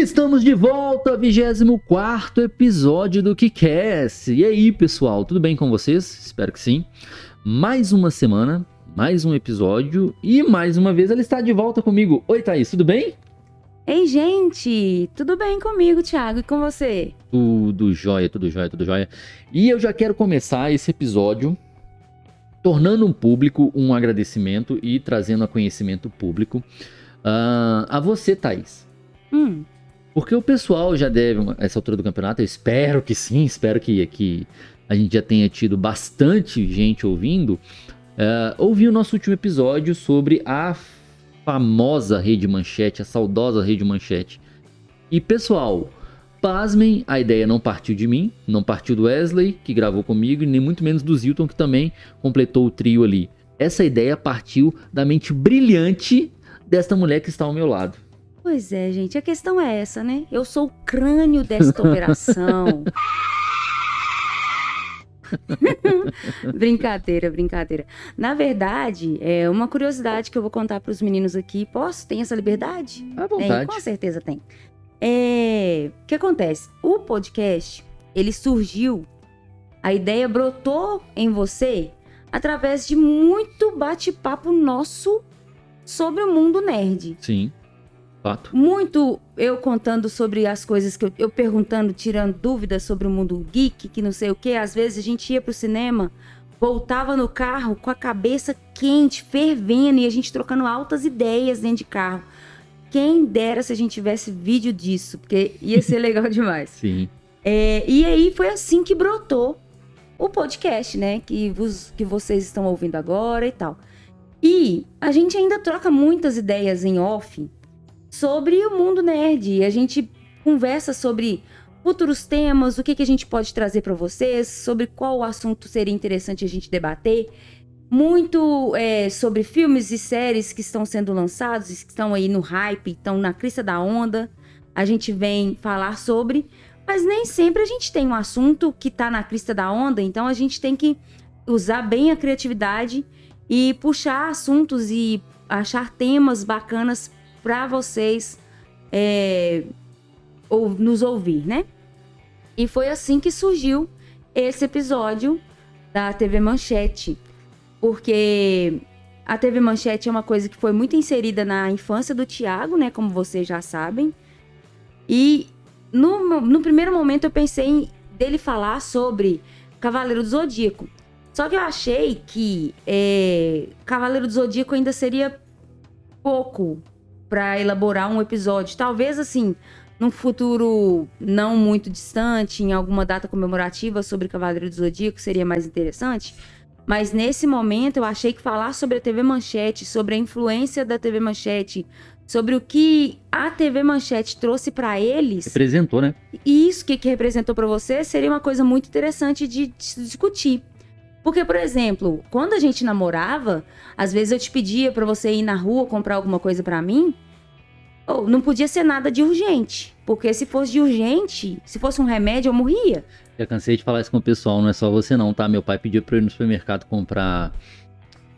Estamos de volta, 24 episódio do KiCast. E aí, pessoal, tudo bem com vocês? Espero que sim. Mais uma semana, mais um episódio e mais uma vez ela está de volta comigo. Oi, Thaís, tudo bem? Ei, gente, tudo bem comigo, Thiago, e com você? Tudo jóia, tudo jóia, tudo jóia. E eu já quero começar esse episódio tornando um público um agradecimento e trazendo a conhecimento público uh, a você, Thaís. Hum. Porque o pessoal já deve, essa altura do campeonato, eu espero que sim, espero que, que a gente já tenha tido bastante gente ouvindo. Uh, ouvi o nosso último episódio sobre a famosa Rede Manchete, a saudosa Rede Manchete. E pessoal, pasmem, a ideia não partiu de mim, não partiu do Wesley, que gravou comigo, e nem muito menos do Zilton, que também completou o trio ali. Essa ideia partiu da mente brilhante desta mulher que está ao meu lado. Pois é, gente, a questão é essa, né? Eu sou o crânio desta operação. brincadeira, brincadeira. Na verdade, é uma curiosidade que eu vou contar para os meninos aqui. Posso? Tem essa liberdade? À vontade. Tem, com certeza tem. É, o que acontece? O podcast, ele surgiu, a ideia brotou em você através de muito bate-papo nosso sobre o mundo nerd. Sim. Fato. Muito eu contando sobre as coisas que eu, eu, perguntando, tirando dúvidas sobre o mundo geek, que não sei o que. Às vezes a gente ia pro cinema, voltava no carro com a cabeça quente, fervendo e a gente trocando altas ideias dentro de carro. Quem dera se a gente tivesse vídeo disso, porque ia ser legal demais. Sim. É, e aí foi assim que brotou o podcast, né? Que, vos, que vocês estão ouvindo agora e tal. E a gente ainda troca muitas ideias em off sobre o mundo nerd. A gente conversa sobre futuros temas, o que, que a gente pode trazer para vocês, sobre qual assunto seria interessante a gente debater. Muito é, sobre filmes e séries que estão sendo lançados, que estão aí no hype, estão na crista da onda. A gente vem falar sobre, mas nem sempre a gente tem um assunto que está na crista da onda, então a gente tem que usar bem a criatividade e puxar assuntos e achar temas bacanas para vocês é, ou, nos ouvir, né? E foi assim que surgiu esse episódio da TV Manchete, porque a TV Manchete é uma coisa que foi muito inserida na infância do Tiago, né? Como vocês já sabem. E no, no primeiro momento eu pensei em dele falar sobre Cavaleiro do Zodíaco. Só que eu achei que é, Cavaleiro do Zodíaco ainda seria pouco para elaborar um episódio. Talvez assim, num futuro não muito distante, em alguma data comemorativa sobre Cavaleiro do Zodíaco seria mais interessante. Mas nesse momento eu achei que falar sobre a TV Manchete, sobre a influência da TV Manchete, sobre o que a TV Manchete trouxe para eles. Representou, né? E isso que, que representou para você seria uma coisa muito interessante de, de discutir. Porque, por exemplo, quando a gente namorava, às vezes eu te pedia para você ir na rua comprar alguma coisa para mim, ou não podia ser nada de urgente. Porque se fosse de urgente, se fosse um remédio, eu morria. Já cansei de falar isso com o pessoal, não é só você não, tá? Meu pai pediu pra eu ir no supermercado comprar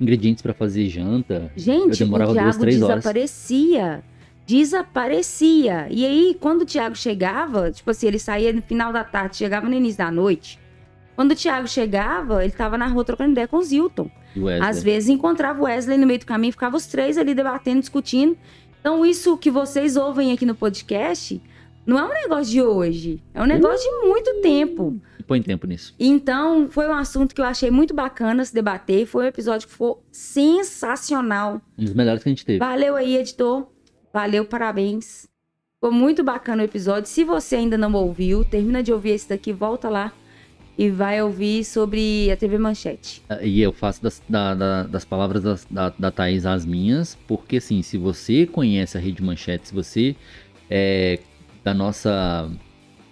ingredientes para fazer janta. Gente, eu demorava o Thiago duas, três desaparecia. Horas. Desaparecia. E aí, quando o Thiago chegava, tipo assim, ele saía no final da tarde, chegava no início da noite. Quando o Thiago chegava, ele tava na rua trocando ideia com o Zilton. Às vezes encontrava o Wesley no meio do caminho, ficava os três ali debatendo, discutindo. Então, isso que vocês ouvem aqui no podcast não é um negócio de hoje. É um negócio de muito tempo. Põe tempo nisso. Então, foi um assunto que eu achei muito bacana se debater. Foi um episódio que foi sensacional. Um dos melhores que a gente teve. Valeu aí, editor. Valeu, parabéns. Foi muito bacana o episódio. Se você ainda não ouviu, termina de ouvir esse daqui, volta lá e vai ouvir sobre a TV Manchete. Ah, e eu faço das, da, da, das palavras das, da, da Thaís as minhas, porque assim, se você conhece a Rede Manchete, se você é da nossa,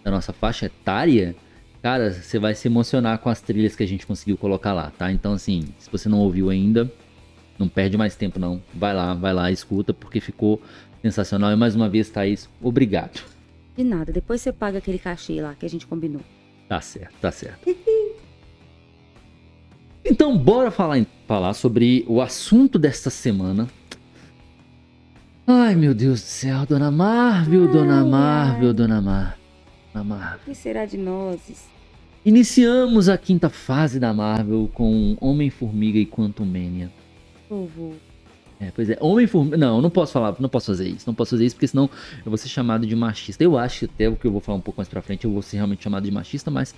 da nossa faixa etária, cara, você vai se emocionar com as trilhas que a gente conseguiu colocar lá, tá? Então assim, se você não ouviu ainda, não perde mais tempo não. Vai lá, vai lá, escuta, porque ficou sensacional. E mais uma vez, Thaís, obrigado. De nada, depois você paga aquele cachê lá que a gente combinou. Tá certo, tá certo. então, bora falar, falar sobre o assunto desta semana. Ai, meu Deus do céu, Dona Marvel, Dona Ai, Marvel, ai. Dona Mar... Dona Marvel. O que será de nós? Iniciamos a quinta fase da Marvel com Homem-Formiga e Quantumania. Povo. É, pois é, Homem-Formiga. Não, não posso falar, não posso fazer isso. Não posso fazer isso porque senão eu vou ser chamado de machista. Eu acho até o que eu vou falar um pouco mais pra frente eu vou ser realmente chamado de machista, mas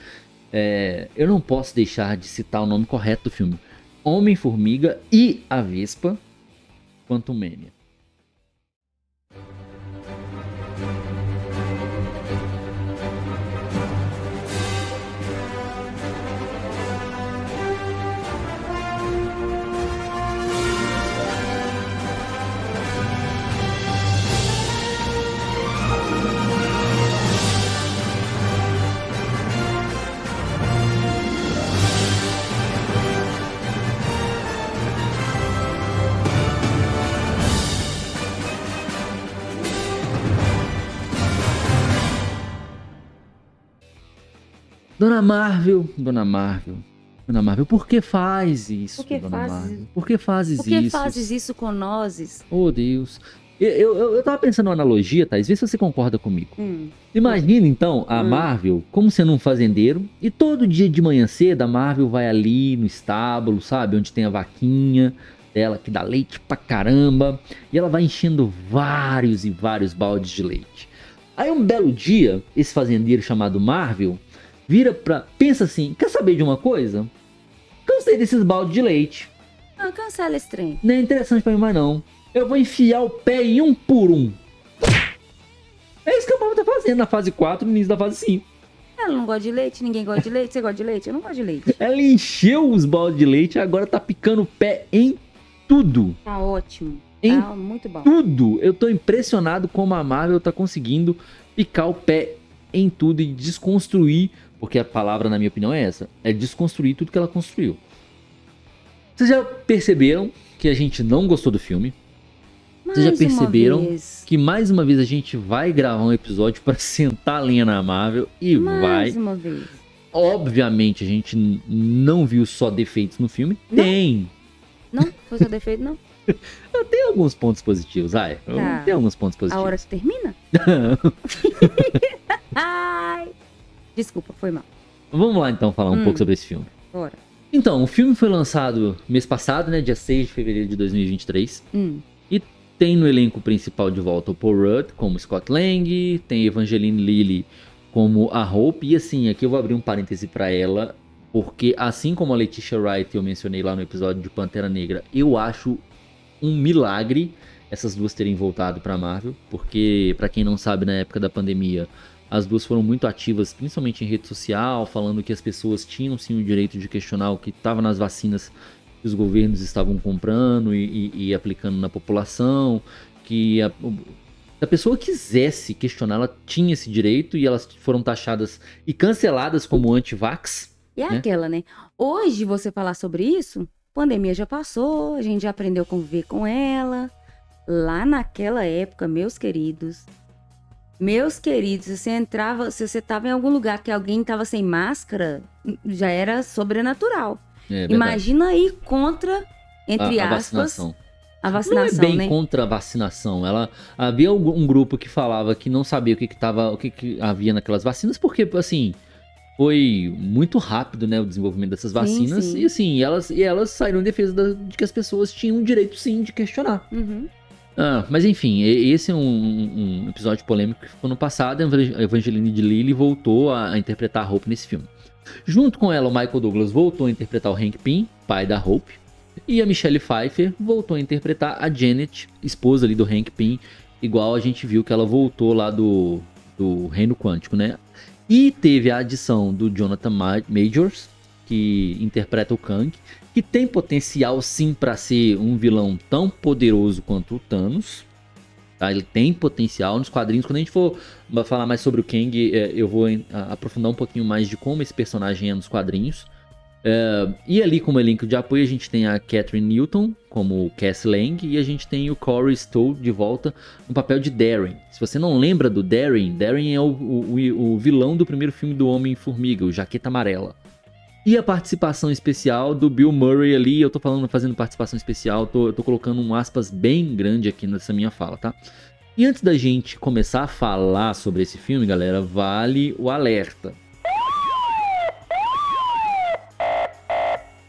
é, eu não posso deixar de citar o nome correto do filme: Homem-Formiga e a Vespa Quantumania. Dona Marvel, Dona Marvel, Dona Marvel, por que faz isso, Por que Dona fazes- Marvel? Por que fazes Por que isso? fazes isso com nós? Oh, Deus. Eu, eu, eu- eu tava pensando numa analogia, Thais, vê se você concorda comigo. Hum. Imagina então a Hum. Marvel como sendo um fazendeiro e todo dia de manhã cedo a Marvel vai ali no estábulo, sabe? Onde tem a vaquinha dela que dá leite pra caramba e ela vai enchendo vários e vários baldes de leite. Aí um belo dia, esse fazendeiro chamado Marvel vira pra. pensa assim: quer saber de uma coisa? Cansei desses baldes de leite. Ah, cancela esse trem. Não é interessante pra mim mais não. Eu vou enfiar o pé em um por um. É isso que a Marvel tá fazendo na fase 4 no início da fase 5. Ela não gosta de leite, ninguém gosta de leite. Você gosta de leite? Eu não gosto de leite. Ela encheu os baldes de leite e agora tá picando o pé em tudo. Tá ótimo. Em Tá muito bom. Tudo. Eu tô impressionado como a Marvel tá conseguindo picar o pé em tudo e desconstruir, porque a palavra, na minha opinião, é essa: é desconstruir tudo que ela construiu. Vocês já perceberam que a gente não gostou do filme? Vocês já Mais perceberam. Que mais uma vez a gente vai gravar um episódio pra sentar a lenha na Marvel e vai Mais uma vez. Obviamente a gente não viu só defeitos no filme. Não. Tem. Não? Foi seu defeito, não? Tem alguns pontos positivos, ai. Tá. Tem alguns pontos A positivos. hora que termina? Ai. Desculpa, foi mal. Vamos lá então falar um Hum. pouco sobre esse filme. Bora. Então, o filme foi lançado mês passado, né? Dia 6 de fevereiro de 2023. Hum. Tem no elenco principal de volta o Paul Rudd como Scott Lang, tem Evangeline Lilly como a Hope, e assim, aqui eu vou abrir um parêntese pra ela, porque assim como a Letitia Wright eu mencionei lá no episódio de Pantera Negra, eu acho um milagre essas duas terem voltado pra Marvel, porque pra quem não sabe, na época da pandemia, as duas foram muito ativas, principalmente em rede social, falando que as pessoas tinham sim o direito de questionar o que estava nas vacinas que os governos estavam comprando e, e- e aplicando na população, que a, se a pessoa quisesse questionar, ela tinha esse direito e elas foram taxadas e canceladas como anti-vax. E é Né? aquela, né? Hoje você falar sobre isso, pandemia já passou, a gente já aprendeu a conviver com ela. Lá naquela época, meus queridos, meus queridos, se você entrava, se você tava em algum lugar que alguém tava sem máscara, já era sobrenatural. É, verdade. Imagina aí contra, entre a, a aspas, vacinação. a Não é vacinação, bem né? contra a vacinação. Ela havia algum- um grupo que falava que não sabia o que, que tava, o que, que havia naquelas vacinas, porque assim foi muito rápido, né, o desenvolvimento dessas Sim, vacinas sim. e assim elas e elas saíram em defesa da- de que as pessoas tinham o direito sim de questionar. Uhum. Ah, mas enfim, esse é um, um episódio polêmico que ficou no passado. A Evangeline de Lilly voltou a, interpretar a Hope nesse filme. Junto com ela, o Michael Douglas voltou a interpretar o Hank Pym, pai da Hope. E a Michelle Pfeiffer voltou a interpretar a Janet, esposa ali do Hank Pym, igual a gente viu que ela voltou lá do, do Reino Quântico, né? E teve a adição do Jonathan Ma- Majors, que interpreta o Kang, que tem potencial sim para ser um vilão tão poderoso quanto o Thanos. Tá? Ele tem potencial nos quadrinhos. Quando a gente for falar mais sobre o Kang, é, eu vou aprofundar um pouquinho mais de como esse personagem é nos quadrinhos. É, e ali como elenco de apoio a gente tem a Catherine Newton como Cass Lang e a gente tem o Corey Stoll de volta no papel de Darren. Se você não lembra do Darren, Darren é o- o- o vilão do primeiro filme do Homem-Formiga, o Jaqueta Amarela. E a participação especial do Bill Murray ali, eu tô falando, fazendo participação especial, tô, eu tô colocando um aspas bem grande aqui nessa minha fala, tá? E antes da gente começar a falar sobre esse filme, galera, vale o alerta.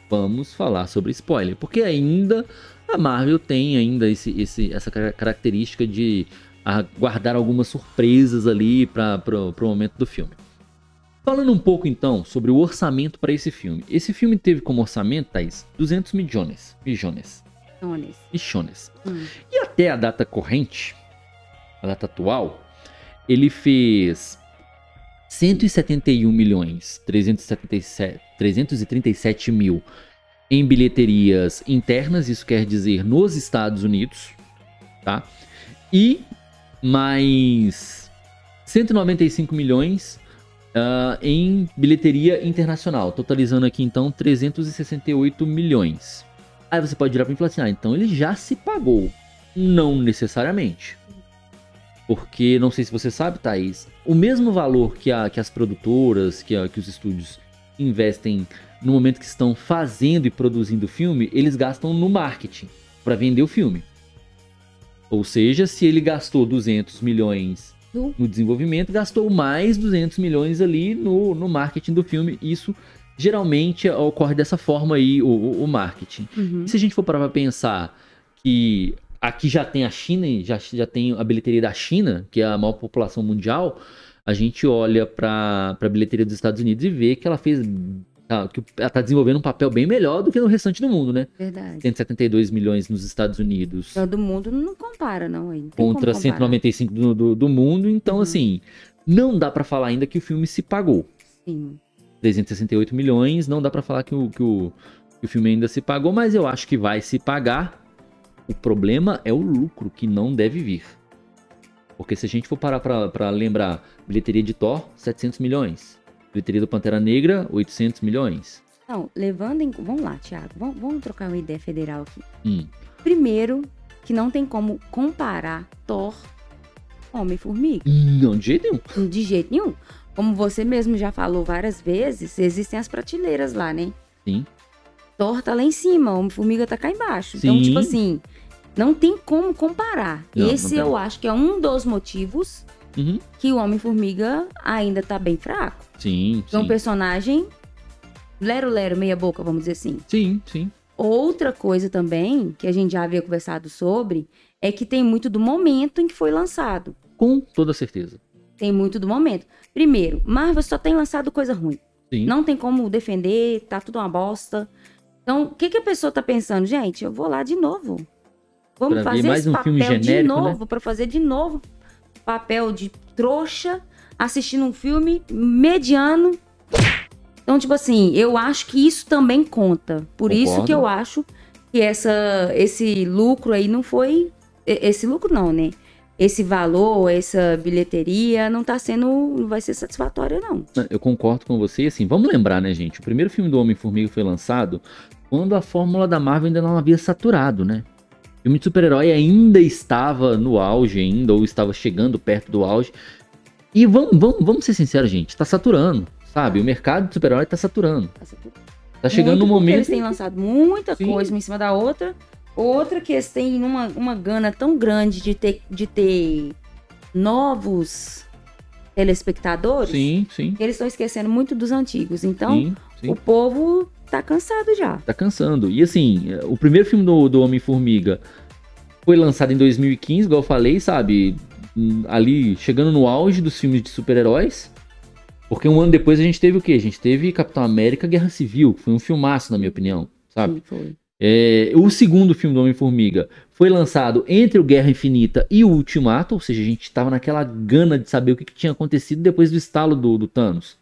Vamos falar sobre spoiler, porque ainda a Marvel tem ainda esse, esse, essa característica de guardar algumas surpresas ali para o momento do filme. Falando um pouco então sobre o orçamento para esse filme. Esse filme teve como orçamento, Thaís, 200 milhões. Milhões. Milhões. Hum. E até a data corrente, a data atual, ele fez 171 milhões 377, 337 mil em bilheterias internas, isso quer dizer nos Estados Unidos, tá? E mais 195 milhões uh, em bilheteria internacional, totalizando aqui então 368 milhões. Aí você pode virar para mim e assim: ah, então ele já se pagou. Não necessariamente. Porque, não sei se você sabe, Thaís, o mesmo valor que, a, que as produtoras, que, a, que os estúdios investem no momento que estão fazendo e produzindo o filme, eles gastam no marketing para vender o filme. Ou seja, se ele gastou 200 milhões no desenvolvimento, gastou mais 200 milhões ali no, no marketing do filme. Isso geralmente ocorre dessa forma aí, o, o marketing. Uhum. Se a gente for parar pra pensar que aqui já tem a China, já, já tem a bilheteria da China, que é a maior população mundial, a gente olha para a bilheteria dos Estados Unidos e vê que ela fez que ela está desenvolvendo um papel bem melhor do que no restante do mundo, né? Verdade. 172 milhões nos Estados Unidos. do mundo não compara, não. Aí. contra 195 do, do, do, mundo. Então, uhum. assim, não dá para falar ainda que o filme se pagou. Sim. 368 milhões, não dá para falar que o, que, o, que o filme ainda se pagou, mas eu acho que vai se pagar. O problema é o lucro que não deve vir. Porque se a gente for parar para lembrar, bilheteria de Thor, 700 milhões. Bilheteria do Pantera Negra, 800 milhões. Não, levando em. Vamos lá, Thiago. Vamos, vamos trocar uma ideia federal aqui. Hum. Primeiro, que não tem como comparar Thor Homem-Formiga. Não, de jeito nenhum. De jeito nenhum. Como você mesmo já falou várias vezes, existem as prateleiras lá, né? Sim. Thor tá lá em cima, Homem-Formiga tá cá embaixo. Sim. Então, tipo assim, não tem como comparar. Não, Esse não eu acho que é um dos motivos uhum. que o Homem-Formiga ainda tá bem fraco. Sim, é um personagem lero-lero, meia-boca, vamos dizer assim. Sim, sim. Outra coisa também, que a gente já havia conversado sobre, é que tem muito do momento em que foi lançado. Com toda certeza. Tem muito do momento. Primeiro, Marvel só tem lançado coisa ruim. Sim. Não tem como defender, tá tudo uma bosta. Então, o que, que a pessoa tá pensando? Gente, eu vou lá de novo. Vamos pra fazer mais um filme genérico, de né? novo, né? para fazer de novo papel de trouxa assistindo um filme mediano. Então, tipo assim, eu acho que isso também conta. Por Concordo. isso que eu acho que essa, esse lucro aí não foi. Esse lucro não, né? Esse valor, essa bilheteria não tá sendo. não vai ser satisfatória, não. Eu concordo com você. Assim, vamos lembrar, né, gente? O primeiro filme do Homem-Formiga foi lançado quando a fórmula da Marvel ainda não havia saturado, né? O filme de super-herói ainda estava no auge, ainda, ou estava chegando perto do auge. E vamos, vamos, vamos ser sinceros, gente, tá saturando, sabe? O mercado de super-herói tá saturando. Tá, saturando. tá chegando no momento. Eles têm lançado muita Sim. coisa uma em cima da outra. Outra que eles têm uma, uma gana tão grande de ter, de ter novos telespectadores. Sim, sim. eles estão esquecendo muito dos antigos. Então, sim, sim. o povo tá cansado já. Tá cansando. E assim, o primeiro filme do, do Homem-Formiga foi lançado em 2015, igual eu falei, sabe? Ali chegando no auge dos filmes de super-heróis. Porque um ano depois a gente teve o quê? A gente teve Capitão América Guerra Civil, que foi um filmaço, na minha opinião, sabe? Sim, foi. É, o segundo filme do Homem-Formiga foi lançado entre o Guerra Infinita e o Ultimato, ou seja, a gente estava naquela gana de saber o que, que tinha acontecido depois do estalo do, do, Thanos.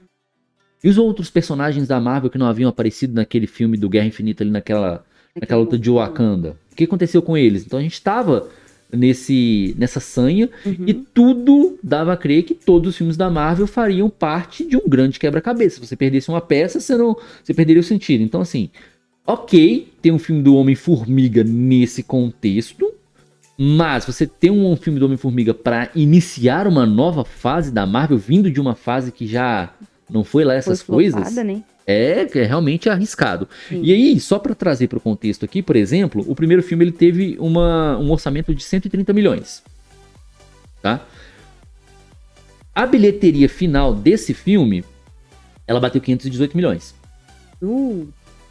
E os outros personagens da Marvel que não haviam aparecido naquele filme do Guerra Infinita ali naquela, naquela luta de Wakanda? O que aconteceu com eles? Então a gente estava nesse nessa sanha uhum. e tudo dava a crer que todos os filmes da Marvel fariam parte de um grande quebra-cabeça. Se você perdesse uma peça, você não você perderia o sentido. Então assim, OK, tem um filme do Homem-Formiga nesse contexto, mas você tem um filme do Homem-Formiga para iniciar uma nova fase da Marvel, vindo de uma fase que já não foi lá essas Foi coisas. flopada, né? É, é realmente arriscado. Sim. E aí, só para trazer para o contexto aqui, por exemplo, o primeiro filme ele teve uma, um orçamento de 130 milhões. Tá? A bilheteria final desse filme, ela bateu 518 milhões. Uh,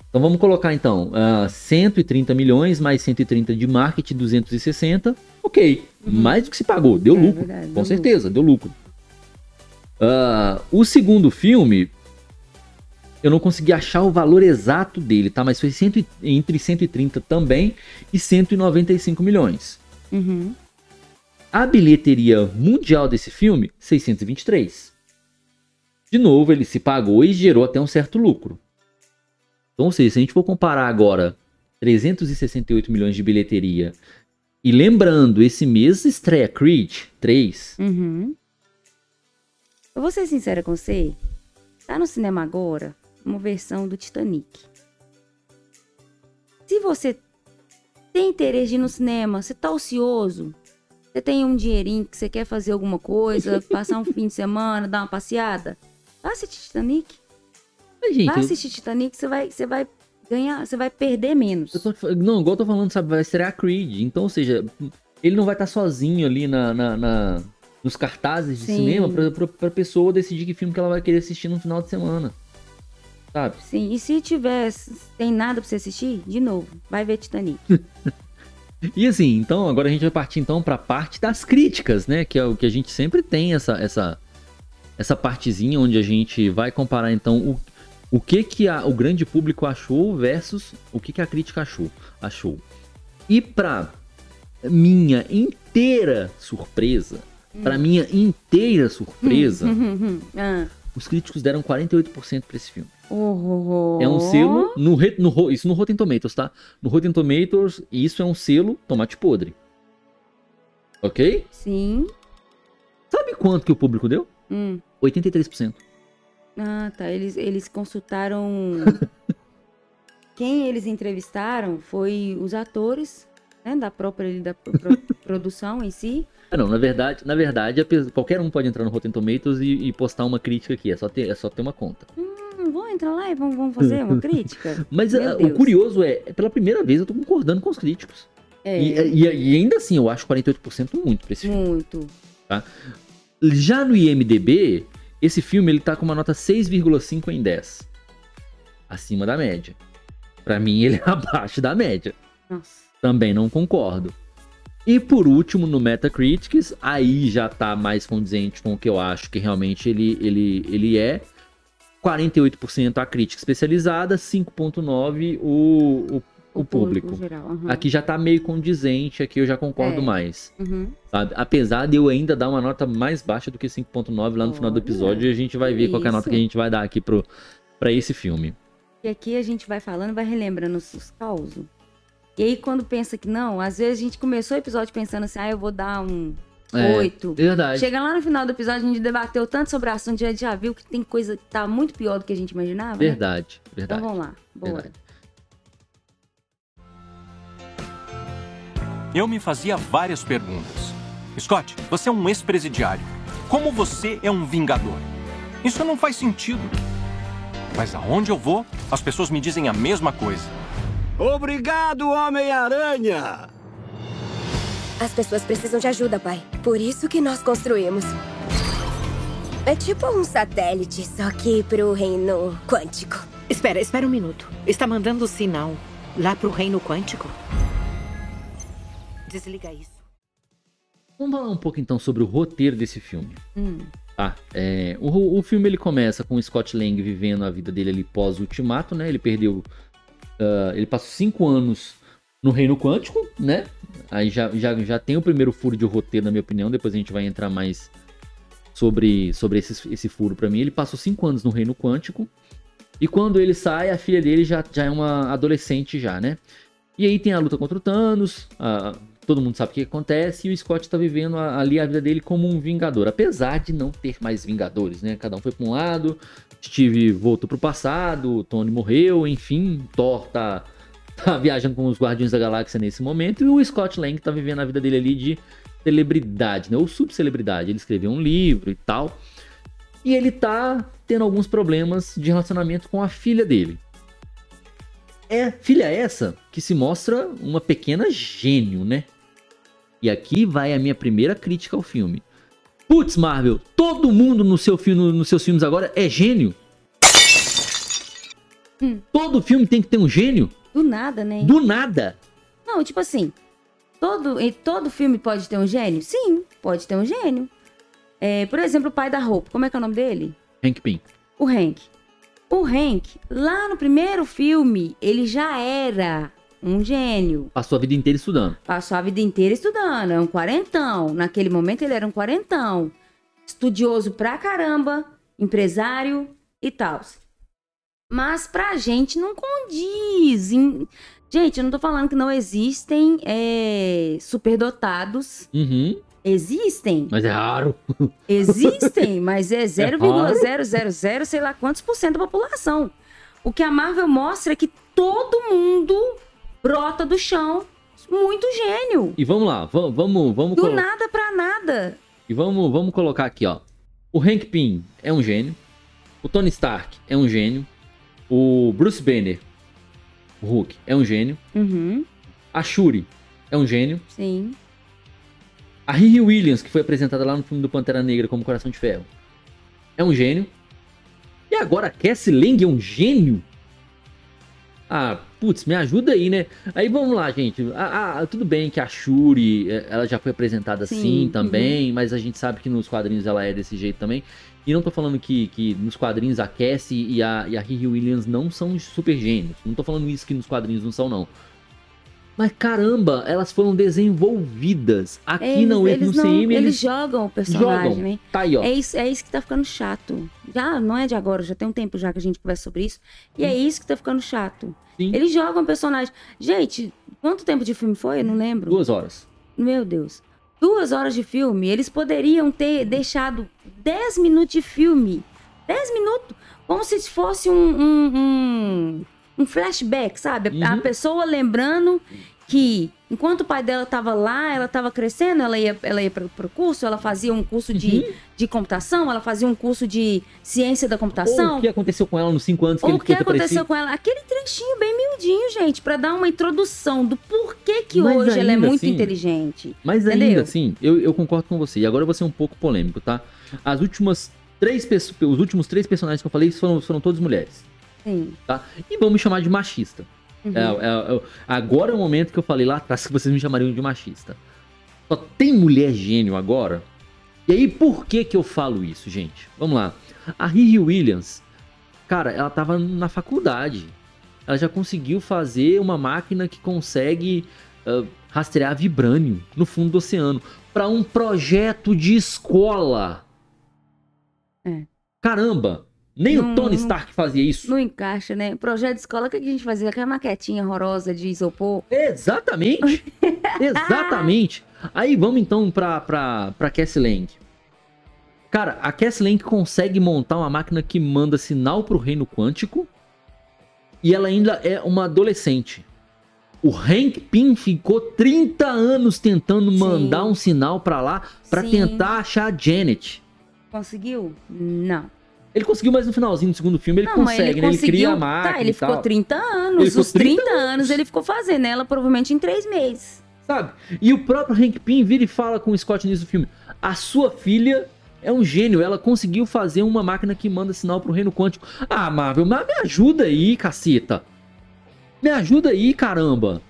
Então vamos colocar então ah, 130 milhões mais 130 de marketing, 260. Ok, mais do que se pagou, deu É lucro, verdade, com deu certeza, deu lucro. Ah, o segundo filme, eu não consegui achar o valor exato dele, tá? Mas foi cento e- entre 130 também e 195 milhões. uhum. A bilheteria mundial desse filme, 623. De novo, ele se pagou e gerou até um certo lucro. Então, ou seja, se a gente for comparar agora 368 milhões de bilheteria e lembrando, esse mês estreia Creed 3. Uhum. Eu vou ser sincera com você. Tá no cinema agora uma versão do Titanic. Se você tem interesse de ir no cinema, você tá ocioso, você tem um dinheirinho que você quer fazer alguma coisa, passar um fim de semana, dar uma passeada, vai assistir Titanic. Mas, gente, Vai eu- assistir Titanic, você vai, você vai ganhar, você vai perder menos. eu tô- não, igual eu tô falando, sabe, vai estrear Creed. Então, ou seja, ele não vai estar sozinho ali na, na- na- nos cartazes de Sim. cinema pra, pra, pra pessoa decidir que filme que ela vai querer assistir no final de semana. Sabe? Sim, e se tiver, tem nada pra você assistir, de novo, vai ver Titanic. E assim, então agora a gente vai partir então para a parte das críticas, né? Que é o que a gente sempre tem essa essa essa partezinha onde a gente vai comparar então o, o que que a- o grande público achou versus o que que a crítica achou, achou. E para minha inteira surpresa, para minha inteira surpresa, ah. os críticos deram 48% para esse filme. Oh, É um selo, no, no, isso no Rotten Tomatoes, tá? No Rotten Tomatoes, isso é um selo tomate podre. Ok? Sim. Sabe quanto que o público deu? Hum. 83%. Ah, tá. Eles, eles consultaram. Quem eles entrevistaram foi os atores, né? Da própria da pro- produção em si. Ah, não, na verdade, na verdade, a qualquer um pode entrar no Rotten Tomatoes e, e postar uma crítica aqui, é só ter, é só ter uma conta. Hum, vamos entrar lá e vamos, vamos fazer uma crítica? Mas Meu ah, o curioso é, pela primeira vez eu tô concordando com os críticos. É, E, e- e ainda assim, eu acho 48% muito pra esse filme. muito. Já no IMDB, esse filme ele tá com uma nota 6,5 em 10. Acima da média. Pra mim, ele é abaixo da média. Nossa. Também não concordo. E por último, no Metacritics, aí já tá mais condizente com o que eu acho que realmente ele, ele, ele é. 48% a crítica especializada, 5,9% o, o, o público. geral. aham. Aqui já tá meio condizente, aqui eu já concordo É. mais. Uhum. Apesar de eu ainda dar uma nota mais baixa do que 5.9 lá no final do episódio, e a gente vai ver qual que é a nota isso. que a gente vai dar aqui pro, pra esse filme. E aqui a gente vai falando, vai relembrando os causos. E aí, quando pensa que não, às vezes a gente começou o episódio pensando assim, ah, eu vou dar um É, oito. Verdade. Chega lá no final do episódio, a gente debateu tanto sobre o assunto, já, já viu que tem coisa que tá muito pior do que a gente imaginava, né? Verdade, Então verdade. vamos lá, bora. verdade. Eu me fazia várias perguntas. Scott, você é um ex-presidiário. Como você é um vingador? Isso não faz sentido. Mas aonde eu vou, as pessoas me dizem a mesma coisa. Obrigado, Homem-Aranha! As pessoas precisam de ajuda, pai. Por isso que nós construímos. É tipo um satélite, só que pro reino quântico. Espera, espera um minuto. Está mandando sinal lá pro reino quântico? Desliga isso. Vamos falar um pouco então sobre o roteiro desse filme. Hum, Tá, é, o, o filme ele começa com o Scott Lang vivendo a vida dele ali pós-ultimato, né? Ele perdeu. Ah, ele passou cinco anos no Reino Quântico, né? Aí já, já, já tem o primeiro furo de roteiro, na minha opinião. Depois a gente vai entrar mais sobre, sobre esse, esse furo pra mim. Ele passou cinco anos no Reino Quântico. E quando ele sai, a filha dele já, já é uma adolescente já, né? E aí tem a luta contra o Thanos, a- todo mundo sabe o que acontece, e o Scott tá vivendo ali a vida dele como um vingador, apesar de não ter mais vingadores, né? Cada um foi pra um lado, Steve voltou passado, o Tony morreu, enfim, Thor tá, tá viajando com os Guardiões da Galáxia nesse momento, e o Scott Lang tá vivendo a vida dele ali de celebridade, né? Ou subcelebridade. Ele escreveu um livro e tal. E ele tá tendo alguns problemas de relacionamento com a filha dele. É filha essa que se mostra uma pequena gênio, né? E aqui vai a minha primeira crítica ao filme. Putz, Marvel, todo mundo no seu filme, nos seus filmes agora é gênio. Hum. Todo filme tem que ter um gênio? Do nada, né? Do nada. Não, tipo assim, todo, e todo filme pode ter um gênio? Sim, pode ter um gênio. É, por exemplo, o pai da roupa, como é que é o nome dele? Hank Pym. O Hank. O Hank, lá no primeiro filme, ele já era um gênio. Passou a vida inteira estudando. Passou a vida inteira estudando, é um quarentão. Naquele momento ele era um quarentão. Estudioso pra caramba, empresário e tal. Mas pra gente não condiz. Gente, eu não tô falando que não existem é, superdotados. Uhum. Existem. Mas é raro. Existem, mas é raro. 0,000 sei lá quantos por cento da população. O que a Marvel mostra é que todo mundo brota do chão muito gênio. E vamos lá, vamos, vamos, vamos, Do colo- nada pra nada. e vamos, vamos colocar aqui, ó. O Hank Pym é um gênio. O Tony Stark é um gênio. O Bruce Banner, o Hulk, é um gênio. Uhum, A Shuri é um gênio. sim. A Riri Williams, que foi apresentada lá no filme do Pantera Negra como Coração de Ferro, é um gênio. E agora a Cassie Lang é um gênio? Ah, putz, me ajuda aí, né? Aí vamos lá, gente. Ah, ah, tudo bem que a Shuri, eh, ela já foi apresentada Sim, assim uhum. também, mas a gente sabe que nos quadrinhos ela é desse jeito também. E não tô falando que, que nos quadrinhos a Cassie e a, e a Riri Williams não são super gênios. Não tô falando isso que nos quadrinhos não são, não. Mas caramba, elas foram desenvolvidas. Aqui Eles, não, eles no não, CM eles eles jogam o personagem, jogam. né? Tá aí, ó. É isso, é isso que tá ficando chato. Já não é de agora, já tem um tempo já que a gente conversa sobre isso. E é isso que tá ficando chato. Sim. Eles jogam o personagem. Gente, quanto tempo de filme foi? Eu não lembro. Duas horas. Meu Deus. Duas horas de filme. Eles poderiam ter deixado 10 minutos de filme. 10 minutos. Como se fosse um, um, um, um flashback, sabe? A Uhum. pessoa lembrando que enquanto o pai dela estava lá, ela estava crescendo, ela ia, ela ia para o curso, ela fazia um curso de, Uhum. de computação, ela fazia um curso de ciência da Ou computação. o que aconteceu com ela nos cinco anos que Ou ele o que aconteceu com ela? Aquele trechinho bem miudinho, gente, pra dar uma introdução do porquê que Mas hoje ela é muito assim- inteligente. Mas Entendeu? ainda assim, eu, eu concordo com você. E agora eu vou ser um pouco polêmico, tá? As últimas três os últimos três personagens que eu falei foram, foram todas mulheres, Sim. tá? E vão me chamar de machista. Uhum. É, é- é- agora é o momento que eu falei lá atrás que vocês me chamariam de machista. Só tem mulher gênio agora? E aí, por que que eu falo isso, gente? Vamos lá. A Riri Williams, cara, ela tava na faculdade. Ela já conseguiu fazer uma máquina que consegue ah, rastrear vibrânio no fundo do oceano para um projeto de escola. É. Caramba! Nem Não- o Tony Stark fazia isso. Não encaixa, né? Projeto de escola, o que a gente fazia? Aquela maquetinha horrorosa de isopor. Exatamente. Exatamente. Aí vamos então pra, pra, pra Lang. Cara, a Cassie Lang consegue montar uma máquina que manda sinal pro reino quântico. E ela ainda é uma adolescente. O Hank Pym ficou 30 anos tentando Sim. mandar um sinal pra lá Sim. tentar achar a Janet. Conseguiu? Não. Ele conseguiu, mas no finalzinho do segundo filme ele não, consegue, ele né? Ele cria a máquina tá, ele e ficou tal. 30 anos. Ele ficou Os 30, 30 anos ele ficou fazendo. Ela provavelmente em três meses. Sabe? E o próprio Hank Pym vira e fala com o Scott nisso do filme: A sua filha é um gênio, ela conseguiu fazer uma máquina que manda sinal pro reino quântico. Ah, Marvel, mas me ajuda aí, caceta. Me ajuda aí, caramba.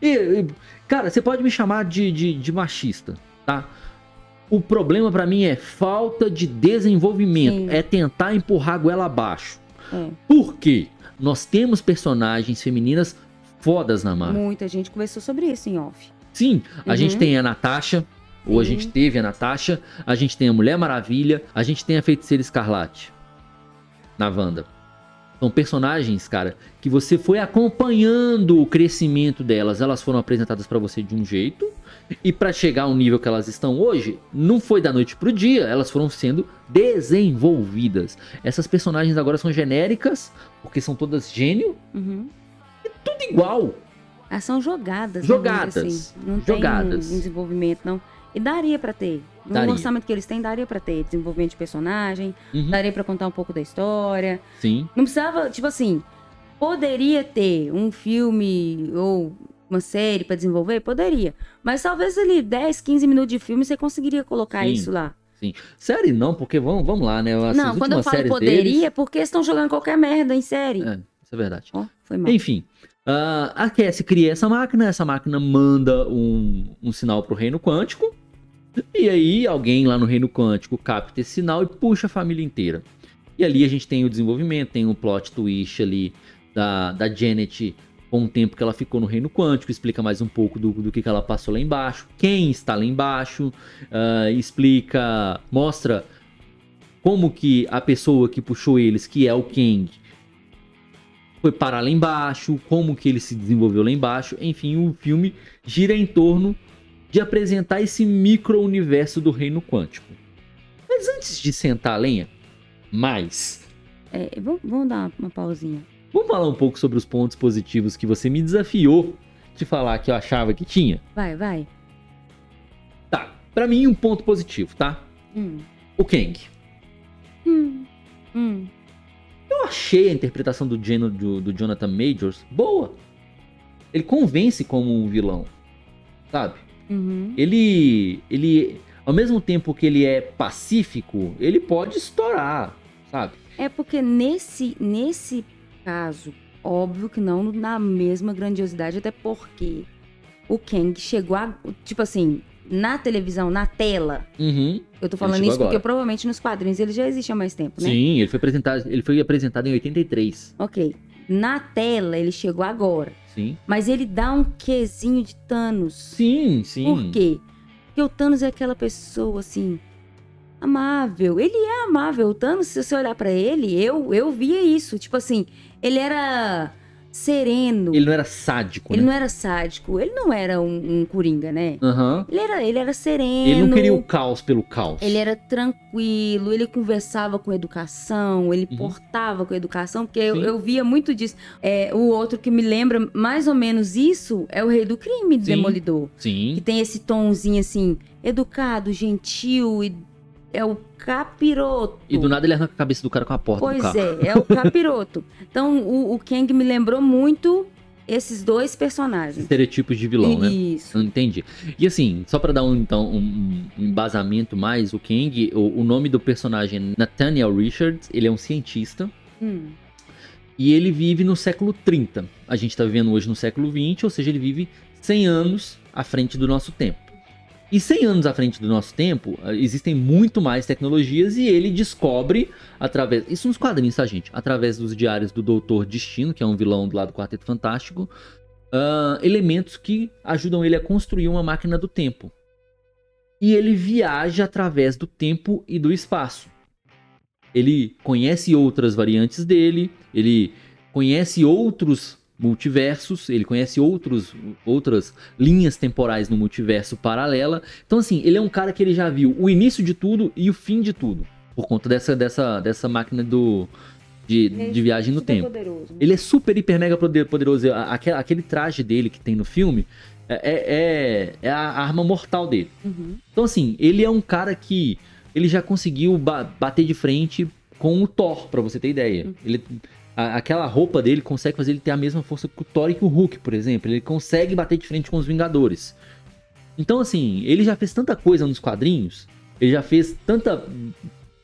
E, e, cara, você pode me chamar de, de, de machista, tá? O problema pra mim é falta de desenvolvimento, Sim. é tentar empurrar a goela abaixo. É. Por quê? Nós temos personagens femininas fodas na Marvel. Muita gente conversou sobre isso em off. Sim, a Uhum. gente tem a Natasha, ou a Sim. gente teve a Natasha, a gente tem a Mulher Maravilha, a gente tem a Feiticeira Escarlate na Wanda. São personagens, cara, que você foi acompanhando o crescimento delas. Elas foram apresentadas pra você de um jeito, e pra chegar ao nível que elas estão hoje, não foi da noite pro dia, elas foram sendo desenvolvidas. Essas personagens agora são genéricas, porque são todas gênio, Uhum. tudo igual. Elas são jogadas. né, Jogadas. assim. Não Jogadas. tem um desenvolvimento, não. E daria pra ter. No Daria. orçamento que eles têm, daria pra ter desenvolvimento de personagem, Uhum, daria pra contar um pouco da história. Sim. Não precisava, tipo assim, poderia ter um filme ou uma série pra desenvolver? Poderia. Mas talvez ali 10, 15 minutos de filme você conseguiria colocar Sim. isso lá. Série não, porque vamos, vamos lá, né? Não, quando eu falo poderia, deles- é porque estão jogando qualquer merda em série. É, isso é verdade. Ó, foi mal. Enfim, ah, a Cassie cria essa máquina, essa máquina manda um, um sinal pro reino quântico, e aí alguém lá no reino quântico capta esse sinal e puxa a família inteira. E ali a gente tem o desenvolvimento, tem um plot twist ali da, da Janet com o tempo que ela ficou no reino quântico, explica mais um pouco do, do que, que ela passou lá embaixo, quem está lá embaixo, ah, explica, mostra como que a pessoa que puxou eles, que é o Kang, foi parar lá embaixo, como que ele se desenvolveu lá embaixo. Enfim, o filme gira em torno de apresentar esse micro-universo do reino quântico. Mas antes de sentar a lenha, mais, É, vamos, vamos dar uma, uma pausinha. vamos falar um pouco sobre os pontos positivos que você me desafiou de falar que eu achava que tinha? Vai, vai. Tá, pra mim um ponto positivo, tá? Hum. O Kang. Hum. Hum. Eu achei a interpretação do, Jano- do, do Jonathan Majors boa. Ele convence como um vilão, sabe? Uhum. ele ele ao mesmo tempo que ele é pacífico, ele pode estourar, sabe? É porque nesse, nesse caso, óbvio que não na mesma grandiosidade, até porque o Kang chegou a. Tipo assim, na televisão, na tela. Uhum. Eu tô falando isso porque agora. provavelmente nos quadrinhos ele já existe há mais tempo, né? Sim, ele foi apresentado, ele foi apresentado em 83. Ok. Na tela ele chegou agora. Sim. Mas ele dá um quesinho de Thanos. Sim, sim. Por quê? Porque o Thanos é aquela pessoa assim. Amável. Ele é amável. O Thanos, se você olhar pra ele, eu, eu via isso. Tipo assim, ele era sereno. Ele não era sádico, Ele né? não era sádico. Ele não era um, um coringa, né? Aham. Ele era, ele era sereno. Ele não queria o caos pelo caos. Ele era tranquilo, ele conversava com educação, ele Uhum. portava com educação, porque eu, eu via muito disso. É, o outro que me lembra mais ou menos isso é o Rei do Crime, do Sim. Demolidor. Que tem esse tomzinho assim, educado, gentil, e é o capiroto. E do nada ele arranca a cabeça do cara com a porta do Pois é, é o capiroto. então o, o Kang me lembrou muito esses dois personagens. Estereotipos de vilão, né? Isso. Entendi. E assim, só pra dar um, então, um, um embasamento mais, o Kang, o, o nome do personagem é Nathaniel Richards, ele é um cientista Hum. e ele vive no século 30. A gente tá vivendo hoje no século 20, ou seja, ele vive 100 anos à frente do nosso tempo. E 100 anos à frente do nosso tempo, eh, existem muito mais tecnologias e ele descobre através, isso nos quadrinhos, tá gente? Através dos diários do Doutor Destino, que é um vilão do lado do Quarteto Fantástico, ah, elementos que ajudam ele a construir uma máquina do tempo. E ele viaja através do tempo e do espaço. Ele conhece outras variantes dele, ele conhece outros multiversos, ele conhece outros, outras linhas temporais no multiverso paralela. Então, assim, ele é um cara que ele já viu o início de tudo e o fim de tudo. Por conta dessa, dessa, dessa máquina do, de, de viagem no tempo. poderoso. Ele é super, hiper, mega poder- poderoso. Aquele, aquele traje dele que tem no filme é, é, é a arma mortal dele. Uhum. Então, assim, ele é um cara que ele já conseguiu ba- bater de frente com o Thor, pra você ter ideia. Ele, a- aquela roupa dele consegue fazer ele ter a mesma força que o Thor e que o Hulk, por exemplo. Ele consegue bater de frente com os Vingadores. Então, assim, ele já fez tanta coisa nos quadrinhos, ele já fez tanta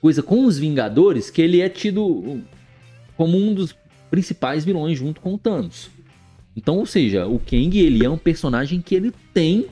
coisa com os Vingadores que ele é tido como um dos principais vilões junto com o Thanos. Então, ou seja, o Kang ele é um personagem que ele tem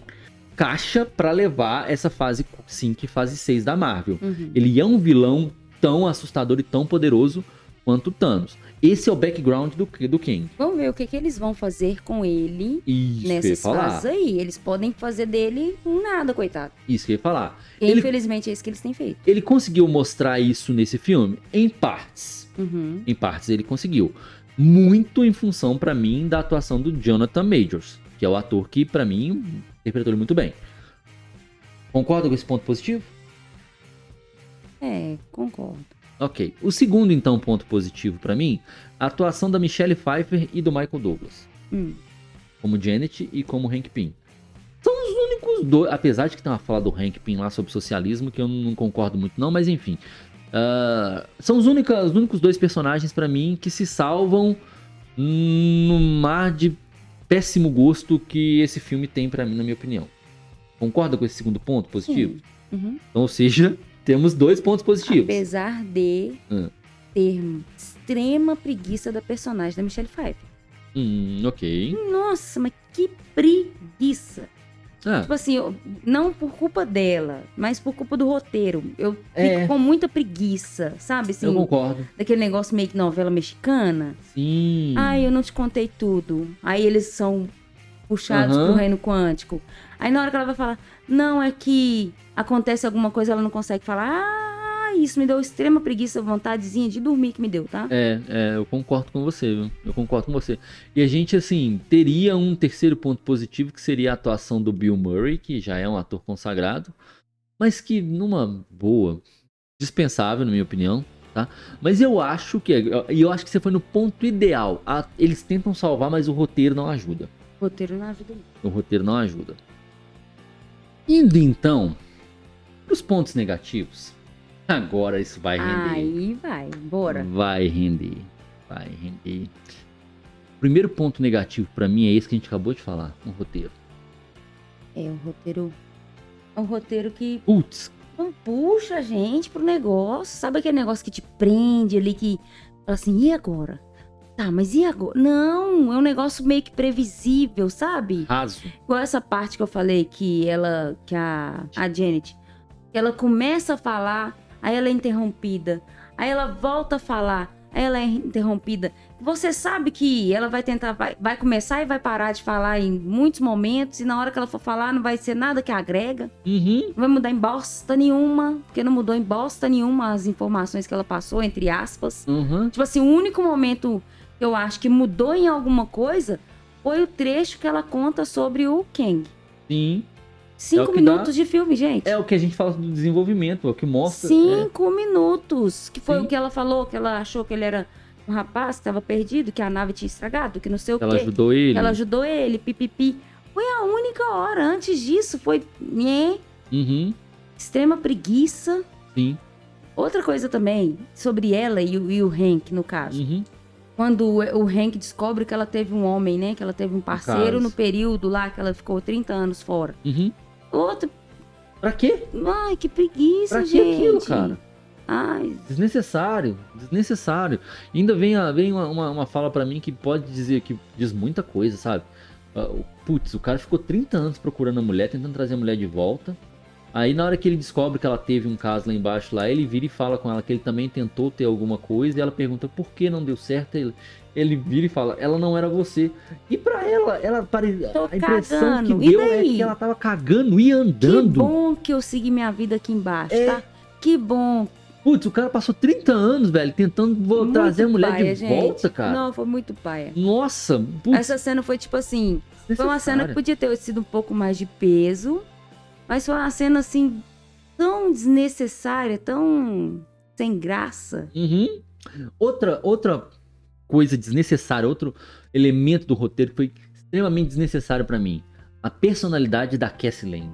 caixa pra levar essa fase 5 e fase 6 da Marvel. Uhum. Ele é um vilão tão assustador e tão poderoso quanto o Thanos. Esse é o background do, do Kang. Vamos ver o que, que eles vão fazer com ele Isso nessas fases aí. Eles podem fazer dele um nada, coitado. Isso que eu ia falar. E, Ele- Infelizmente é isso que eles têm feito. Ele conseguiu mostrar isso nesse filme? Em partes. Uhum. Em partes ele conseguiu. Muito em função, pra mim, da atuação do Jonathan Majors, que é o ator que, pra mim, interpretou ele muito bem. Concorda com esse ponto positivo? É, concordo. Ok. O segundo, então, ponto positivo pra mim, a atuação da Michelle Pfeiffer e do Michael Douglas. Hum. Como Janet e como Hank Pym. São os únicos dois, apesar de que tem uma fala do Hank Pym lá sobre socialismo, que eu não concordo muito não, mas enfim. ah, são os, únicos, os únicos dois personagens pra mim que se salvam no mar de péssimo gosto que esse filme tem pra mim, na minha opinião. Concorda com esse segundo ponto positivo? Uhum. Então, ou seja, temos dois pontos positivos. Apesar de Hum. ter extrema preguiça da personagem da Michelle Pfeiffer. Hum, ok. Nossa, mas que preguiça. Ah, Tipo assim, eu- não por culpa dela, mas por culpa do roteiro. Eu fico É. com muita preguiça, sabe? Assim, eu concordo. daquele negócio meio que novela mexicana. Sim. Ai, eu não te contei tudo. Aí eles são puxados Aham. pro reino quântico. Aí na hora que ela vai falar, não, é que acontece alguma coisa, ela não consegue falar. Ah, isso me deu extrema preguiça, vontadezinha de dormir que me deu, tá? É, é, eu concordo com você, viu? Eu concordo com você. E a gente, assim, teria um terceiro ponto positivo, que seria a atuação do Bill Murray, que já é um ator consagrado, mas que numa boa, dispensável, na minha opinião, tá? Mas eu acho que, e eu acho que você foi no ponto ideal. A- eles tentam salvar, mas o roteiro não ajuda. O roteiro não ajuda. O roteiro não ajuda. Indo então pros pontos negativos. Agora isso vai render. Aí vai, bora. Vai render. Vai render. O primeiro ponto negativo pra mim é esse que a gente acabou de falar, o roteiro. É o roteiro. É um roteiro que Putz, não puxa a gente pro negócio. Sabe aquele negócio que te prende ali, que fala assim, e agora? Tá, mas e agora? Não, é um negócio meio que previsível, sabe? raso. Igual essa parte que eu falei que ela, que a, a Janet, ela começa a falar, aí ela é interrompida, aí ela volta a falar, aí ela é interrompida. Você sabe que ela vai tentar, vai, vai começar e vai parar de falar em muitos momentos, e na hora que ela for falar não vai ser nada que agrega, Uhum. não vai mudar em bosta nenhuma, porque não mudou em bosta nenhuma as informações que ela passou, entre aspas. Uhum. Tipo assim, o único momento eu acho que mudou em alguma coisa foi o trecho que ela conta sobre o Kang. Sim. Cinco que dá- minutos de filme, gente. É o que a gente fala do desenvolvimento, é o que mostra. Cinco minutos. Que foi Sim. o que ela falou, que ela achou que ele era um rapaz que estava perdido, que a nave tinha estragado, que não sei o é, ela quê. ajudou ele. Ela ajudou ele, pipipi. Foi a única hora. Antes disso, foi nhé, Uhum. extrema preguiça. Sim. Outra coisa também, sobre ela e o, e o Hank, no caso. Uhum. Quando o, Hank descobre que ela teve um homem, né? Que ela teve um parceiro no período lá que ela ficou 30 anos fora. Uhum. Outro. Pra quê? Ai, que preguiça, Pra que gente. aquilo, cara? Ai, Desnecessário, desnecessário. E ainda vem, vem uma, uma, uma fala pra mim que pode dizer que diz muita coisa, sabe? O- Putz, o cara ficou 30 anos procurando a mulher, tentando trazer a mulher de volta. Aí na hora que ele descobre que ela teve um caso lá embaixo lá, ele vira e fala com ela que ele também tentou ter alguma coisa e ela pergunta por que não deu certo. Ele, ele vira e fala, ela não era você. E pra ela, ela pare... A impressão cagando. que deu é que ela tava cagando e que andando. bom que eu segui minha vida aqui embaixo, É. tá? Que bom. Putz, o cara passou 30 anos, velho, tentando Muito trazer a mulher paia, de gente. volta, cara. Não, foi muito paia. Nossa, putz, Essa cena foi tipo assim. Foi uma cena que podia ter sido um pouco mais de peso. Mas foi uma cena assim. Tão desnecessária, tão sem graça. Uhum. Outra, outra coisa desnecessária, outro elemento do roteiro que foi extremamente desnecessário pra mim. A personalidade da Cassie Lang.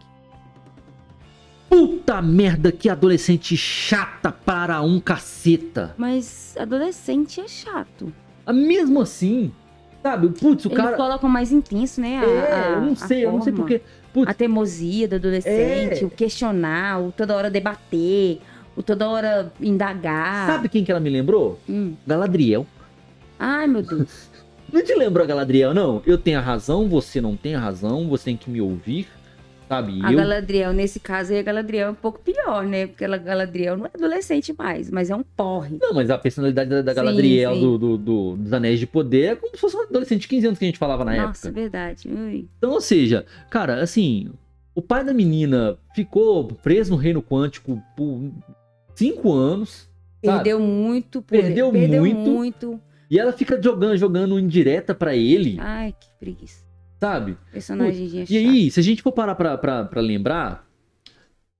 Puta merda, que adolescente chata para um caceta. Mas adolescente é chato. Ah, Mesmo assim, sabe? Putz, o Eles cara. colocam mais intenso, né? a- É, eu não sei, eu não sei forma. Putz, A teimosia do adolescente, É. o questionar, o toda hora debater, o toda hora indagar. sabe quem que ela me lembrou? Hum. Galadriel. Ai, meu Deus. Não te lembrou a Galadriel, não? Eu tenho a razão, você não tem a razão, você tem que me ouvir, sabe? A eu... Galadriel, nesse caso aí, a Galadriel é um pouco pior, né? Porque a Galadriel não é adolescente mais, mas é um porre. Não, mas a personalidade da, da Sim, Galadriel sim. Do, do- do- dos Anéis de Poder é como se fosse um adolescente de 15 anos que a gente falava na Nossa, época. verdade. Ui. Então, ou seja, cara, assim, o pai da menina ficou preso no reino quântico por 5 anos. sabe? Perdeu muito. poder- Perdeu perdeu muito. muito. E ela fica jogando, jogando indireta pra ele, Ai, que preguiça. Sabe? Personagem é E aí, se a gente for parar pra, pra, pra lembrar,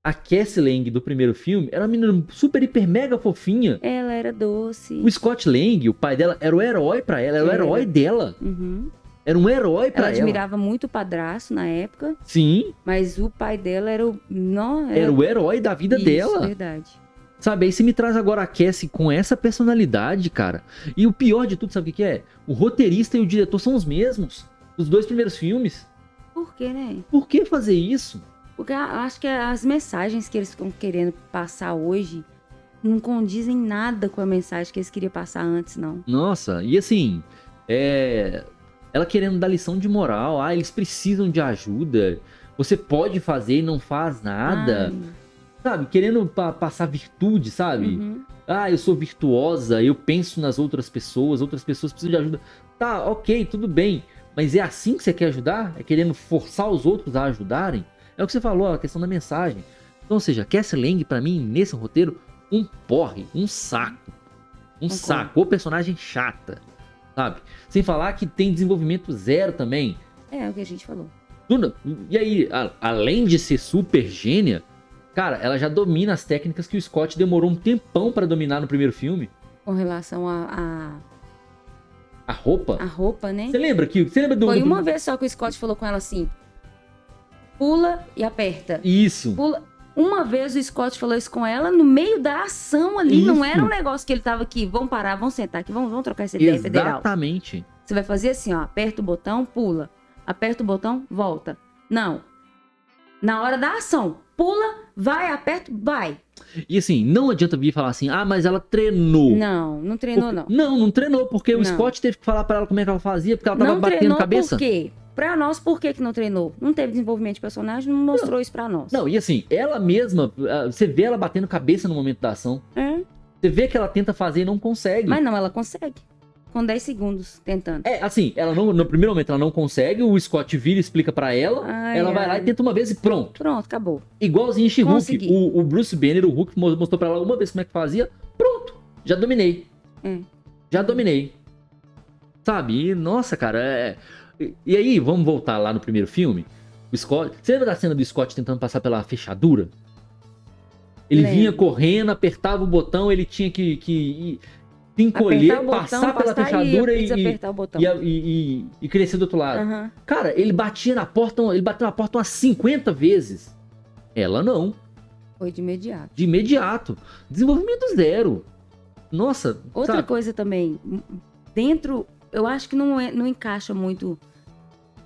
a Cassie Lang do primeiro filme era uma menina super, hiper, mega fofinha. Ela era doce. O Scott Lang, o pai dela, era o herói pra ela, era o Era. herói dela. Uhum. Era um herói pra Ela ela. admirava muito o padrasto na época, Sim, mas o pai dela era o. Não, era o herói da vida Isso, dela. verdade. Sabe? Aí você me traz agora a Cassie com essa personalidade, cara. E o pior de tudo, sabe o que que é? O roteirista e o diretor são os mesmos. Dos dois primeiros filmes. Por quê, né? Por que fazer isso? Porque acho que as mensagens que eles estão querendo passar hoje não condizem nada com a mensagem que eles queriam passar antes, não. Nossa, e assim, é. Ela querendo dar lição de moral. Ah, eles precisam de ajuda. Você pode fazer e não faz nada. Ai, Sabe? Querendo pa- passar virtude, sabe? uhum. Ah, eu sou virtuosa, eu penso nas outras pessoas, outras pessoas precisam de ajuda. Tá, ok, tudo bem. Mas é assim que você quer ajudar? É querendo forçar os outros a ajudarem? É o que você falou, a questão da mensagem. Então, ou seja, Cassie Lang, pra mim, nesse roteiro, um porre, um saco. Um Concordo. saco, ou personagem chata, sabe? Sem falar que tem desenvolvimento zero também. É, é o que a gente falou. Tudo- E aí, a- além de ser super gênia, cara, ela já domina as técnicas que o Scott demorou um tempão pra dominar no primeiro filme. Com relação a, a, A roupa. a roupa, né? Você lembra que você lembra do, Foi do- uma vez só que o Scott falou com ela assim: pula e aperta. Isso. Pula. Uma vez o Scott falou isso com ela no meio da ação ali. Não Isso. era um negócio que ele tava aqui, vamos parar, vamos sentar aqui, vamos, vamos trocar essa ideia federal. Exatamente. Você vai fazer assim, ó, aperta o botão, pula. Aperta o botão, volta. Não. Na hora da ação, pula, vai, aperta, vai. E assim, não adianta vir falar assim, ah, mas ela treinou. Não, não treinou Porque- não. Não, não treinou, porque o Não. Scott teve que falar pra ela como é que ela fazia, porque ela tava não batendo cabeça. por quê? Pra nós, por que que não treinou? Não teve desenvolvimento de personagem, não mostrou isso pra nós. Não, e assim, ela mesma, ah, você vê ela batendo cabeça no momento da ação. É, Você vê que ela tenta fazer e não consegue. Mas não, ela consegue. Com 10 segundos tentando. É, assim, ela não, no primeiro momento ela não consegue, o Scott vira e explica pra ela, Ai, ela vai lá ai. e tenta uma vez e pronto. Pronto, acabou. Igualzinho em Consegui. o, o Bruce Banner, o Hulk mo- mostrou pra ela uma vez como é que fazia, pronto, já dominei. É. Já dominei. Sabe? E, nossa, cara, é... E, e aí, vamos voltar lá no primeiro filme? O Scott... Você lembra da cena do Scott tentando passar pela fechadura? Ele vinha correndo, apertava o botão, ele tinha que, que se encolher, botão, passar pela fechadura e, e, e, e- crescer do outro lado. Aham. Cara, ele batia na porta, ele bateu na porta umas 50 vezes. Ela não, Foi de imediato. de imediato. Desenvolvimento zero. Nossa, Outra sabe? coisa também, dentro, eu acho que não, é- não encaixa muito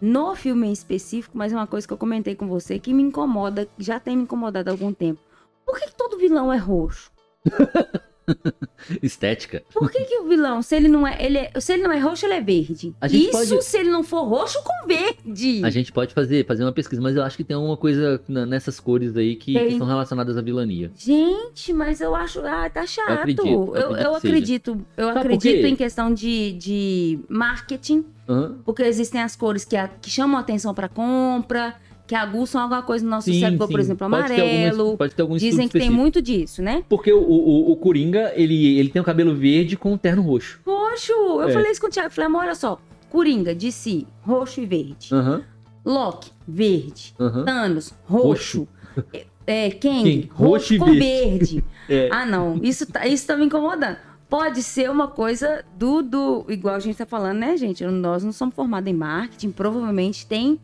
no filme em específico, mas é uma coisa que eu comentei com você que me incomoda, já tem me incomodado há algum tempo. Por que, que todo vilão é roxo? estética. Por que, que o vilão, se ele não é, ele é- se ele não é roxo, ele é verde? Isso pode- se ele não for roxo com verde. A gente pode fazer, fazer uma pesquisa, mas eu acho que tem alguma coisa nessas cores aí que, que Tem. são relacionadas à vilania. Gente, mas eu acho. Ah, tá chato. acredito, Eu, eu eu acredito que. Eu Sabe acredito em questão de, de marketing, Hã? porque existem as cores que, a- que chamam a atenção pra compra, que aguçam alguma coisa no nosso Sim, cérebro, sim. por exemplo, amarelo. pode ter algum estudo Dizem que tem específico. muito disso, né? Porque o, o, o Coringa, ele, ele tem o cabelo verde com um terno roxo. Roxo! Eu É. falei isso com o Thiago. Falei, amor, olha só. Coringa, DC, roxo e verde. Aham, Loki, verde. aham. Thanos, roxo. É, é, Kang, Kang, roxo, roxo e com verde. verde. É. Ah, não. Isso tá, isso tá me incomodando. Pode ser uma coisa do, do. Igual a gente tá falando, né, gente? Nós não somos formados em marketing. Provavelmente tem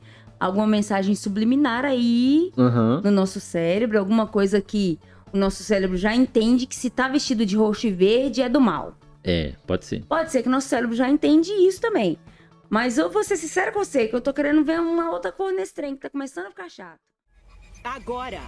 alguma mensagem subliminar aí Aham. no nosso cérebro, alguma coisa que o nosso cérebro já entende que se tá vestido de roxo e verde é do mal. É, pode ser. Pode ser que o nosso cérebro já entende isso também. Mas eu vou ser sincera com você, que eu tô querendo ver uma outra cor nesse trem, que tá começando a ficar chato. Agora.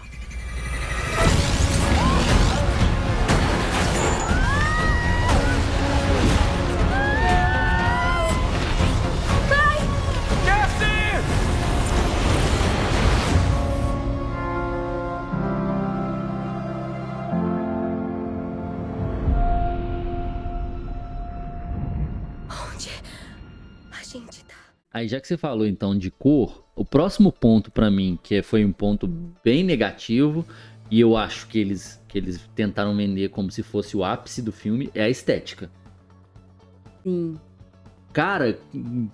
Aí já que você falou então de cor, o próximo ponto pra mim, que foi um ponto bem negativo, e eu acho que eles, que eles tentaram vender como se fosse o ápice do filme, é a estética. Sim. Cara,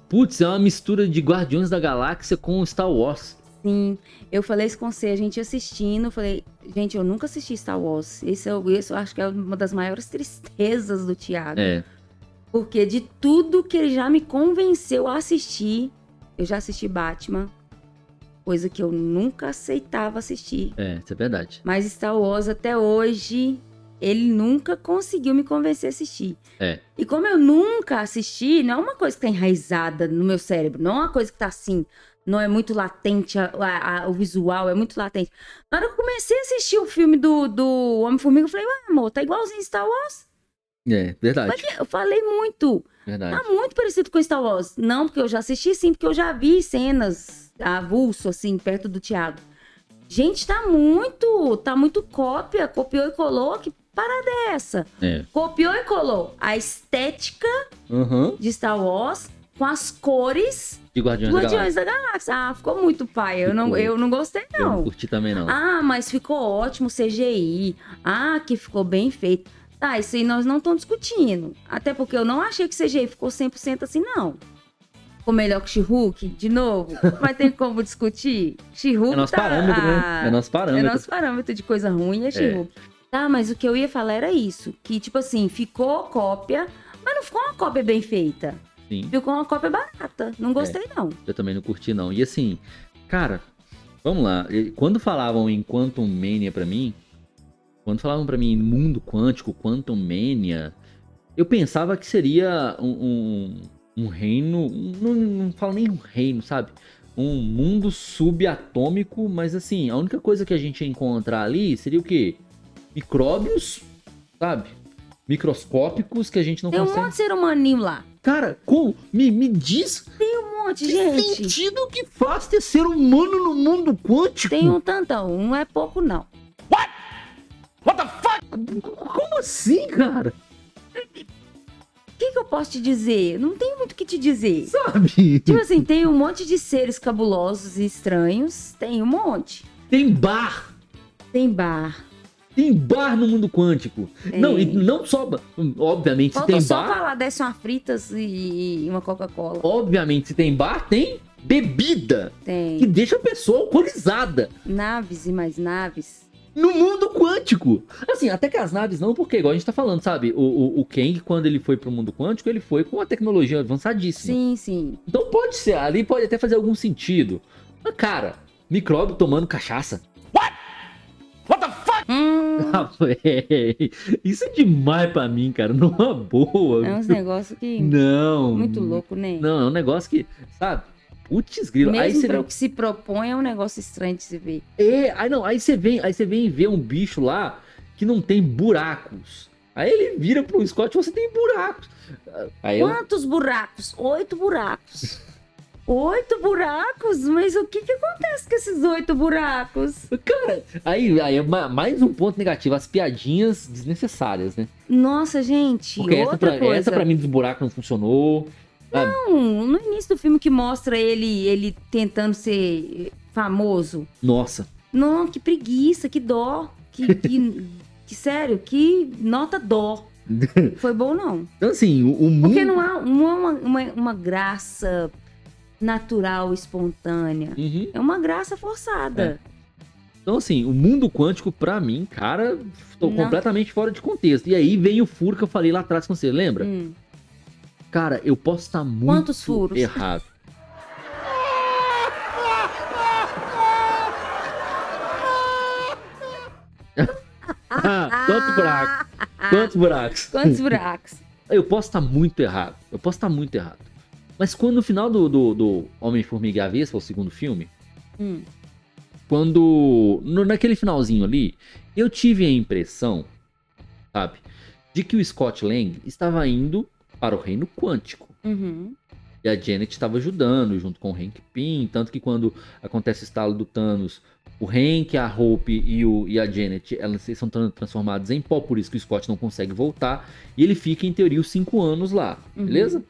putz, é uma mistura de Guardiões da Galáxia com Star Wars. Sim, eu falei isso com você, a gente assistindo, falei, gente, eu nunca assisti Star Wars. Esse eu, esse eu acho que é uma das maiores tristezas do Thiago. É. Porque de tudo que ele já me convenceu a assistir, eu já assisti Batman, coisa que eu nunca aceitava assistir. É, isso é verdade. Mas Star Wars até hoje, ele nunca conseguiu me convencer a assistir. É. E como eu nunca assisti, não é uma coisa que tá enraizada no meu cérebro, não é uma coisa que tá assim, não é muito latente, a- a- a- o visual é muito latente. Na hora que eu comecei a assistir o filme do, do Homem-Formiga, eu falei, ué, amor, tá igualzinho Star Wars? É, verdade. Mas Eu falei muito. Verdade. Tá muito parecido com Star Wars. Não, porque eu já assisti sim, porque eu já vi cenas avulso, assim, perto do Thiago. Gente, tá muito, tá muito cópia, copiou e colou, que parada é essa? É. Copiou e colou a estética Aham. de Star Wars com as cores De Guardiões, do da Guardiões Galáxia. da Galáxia. Ah, ficou muito pai. Eu não, eu não gostei, Eu não não. curti também, não. Ah, mas ficou ótimo o CGI. Ah, que ficou bem feito. Tá, isso aí nós não estamos discutindo. Até porque eu não achei que o CGI ficou 100% assim, não. Ficou melhor que She-Hulk, de novo. Mas tem como discutir? She-Hulk É nosso tá... parâmetro, né? É nosso É parâmetro. nosso parâmetro de coisa ruim, é She-Hulk. Tá, mas o que eu ia falar era isso. Que, tipo assim, ficou cópia, mas não ficou uma cópia bem feita. Sim. Ficou uma cópia barata. Não gostei, não. Eu também não curti, não. E assim, cara, vamos lá. Quando falavam em Quantum Mania pra mim, quando falavam pra mim mundo quântico, Quantum Mania, eu pensava que seria um, um, um reino. Não, não falo nem um reino, sabe? Um mundo subatômico, mas assim, a única coisa que a gente ia encontrar ali seria o quê? Micróbios, sabe? Microscópicos que a gente não Tem um consegue. monte de ser humaninho lá. Cara, como? Me, me diz Um monte, que gente. sentido que faz ter ser humano no mundo quântico? Tem um tantão. Não é pouco, não. Como assim, cara? O que, que eu posso te dizer? Não tem muito o que te dizer. Sabe? Tipo assim, tem um monte de seres cabulosos e estranhos. Tem um monte. Tem bar. Tem bar. Tem bar no mundo quântico. Não, e não só. Obviamente, se Faltou tem só bar. falar, desce uma fritas e uma Coca-Cola. Obviamente, se tem bar, tem bebida. Que Tem deixa a pessoa alcoolizada. naves e mais naves. No mundo quântico. Assim, até que as naves não, porque, igual a gente tá falando, sabe? O, o, o Kang, quando ele foi pro mundo quântico, ele foi com uma tecnologia avançadíssima. Sim, sim. Então pode ser, ali pode até fazer algum sentido. Mas, cara, micróbio tomando cachaça. Hum, Ah, véi, Isso é demais pra mim, cara. Numa boa. é uns negócios que. Não. Muito louco, né? Não, é um negócio que, sabe? Putz, grilo. Aí Mesmo você vem, o que se propõe, é um negócio estranho de se ver. é, aí não, aí você vem, aí você vem ver um bicho lá que não tem buracos. Aí ele vira pro Scott, você tem buracos. Aí eu, Quantos buracos? Oito buracos. Oito buracos? Mas o que, que acontece com esses oito buracos? cara, aí, aí é ma- mais um ponto negativo, as piadinhas desnecessárias, né? Nossa, gente, Porque essa outra pra, coisa. essa pra mim dos buracos não funcionou. Não, no início do filme que mostra ele, ele tentando ser famoso. Nossa. Não, que preguiça, que dó. Que, que, que sério, que nota dó. Foi bom, não. Então, assim, o, o mundo. Porque não há, não há uma, uma, uma graça natural, espontânea. Uhum. É uma graça forçada. Então, assim, o mundo quântico, pra mim, cara, tô Não. completamente fora de contexto. E aí vem o furo que eu falei lá atrás com você, lembra? Hum. Cara, eu posso estar muito Quantos furos? errado. Quantos buracos? Quantos buracos? Quantos buracos? Eu posso estar muito errado. Eu posso estar muito errado. Mas quando no final do, do, do Homem-Formiga e a Vespa, o segundo filme, Hum. quando. no- naquele finalzinho ali, eu tive a impressão, sabe, de que o Scott Lang estava indo para o reino quântico. Uhum. E a Janet estava ajudando junto com o Hank Pym. Tanto que quando acontece o estalo do Thanos, o Hank, a Hope e, o, e a Janet elas são tran- transformadas em pó, por isso que o Scott não consegue voltar. E ele fica, em teoria, os cinco anos lá, Uhum. beleza?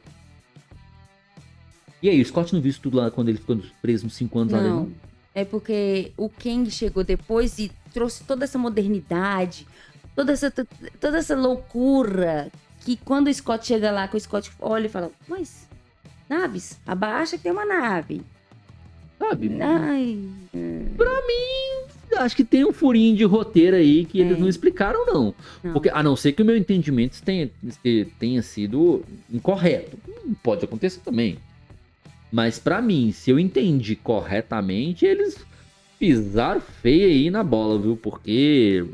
E aí, o Scott não viu isso tudo lá quando ele ficou preso uns cinco anos lá dentro? Não. É porque o Kang chegou depois e trouxe toda essa modernidade, toda essa, toda essa loucura. Que quando o Scott chega lá, que o Scott olha e fala: Mas, naves, abaixa que tem uma nave. Sabe? Ai, acho que tem um furinho de roteiro aí que eles É. não explicaram, não. Não. Porque, a não ser que o meu entendimento tenha, tenha sido incorreto. Pode acontecer também. Mas pra mim, se eu entendi corretamente, eles pisaram feio aí na bola, viu? Porque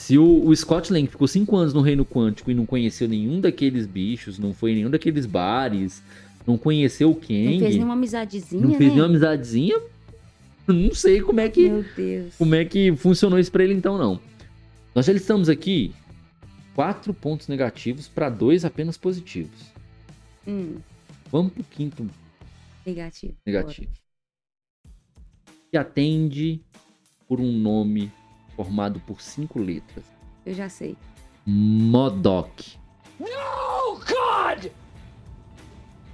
se o, o Scott Lang ficou cinco anos no Reino Quântico e não conheceu nenhum daqueles bichos, não foi em nenhum daqueles bares, não conheceu o Kang, Não fez nenhuma amizadezinha, não fez né? nenhuma amizadezinha, não sei como é que Meu Deus. como é que funcionou isso pra ele então não. Nós já listamos aqui quatro pontos negativos para dois apenas positivos. Hum, Vamos pro quinto negativo. negativo. Que atende por um nome formado por cinco letras. Eu já sei. Modok. Oh, God!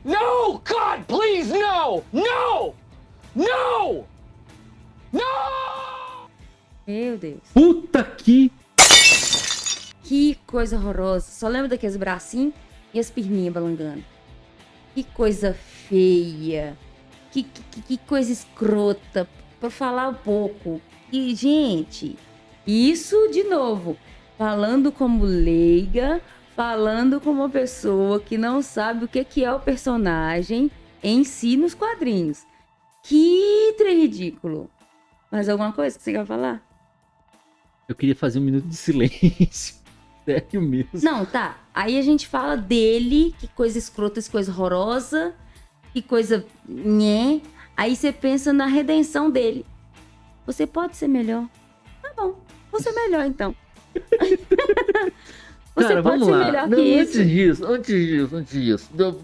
No, God, please, no! No! No! No! Meu Deus. Puta que Que coisa horrorosa. Só lembro daqueles bracinhos e as perninhas balangando. Que coisa feia. Que, que, que coisa escrota. Pra falar um pouco. E, gente, isso de novo. Falando como leiga, falando como uma pessoa que não sabe o que, é o personagem em si nos quadrinhos. Que trem ridículo. Mais alguma coisa que você quer falar? eu queria fazer um minuto de silêncio. Sério mesmo. Não, tá. Aí a gente fala dele, que coisa escrota, que coisa horrorosa, que coisa. Nhé. Aí você pensa na redenção dele. Você pode ser melhor. Vou ser melhor então. Você Cara, pode vamos ser lá. melhor Não, que antes isso. disso, antes disso, antes disso. Eu-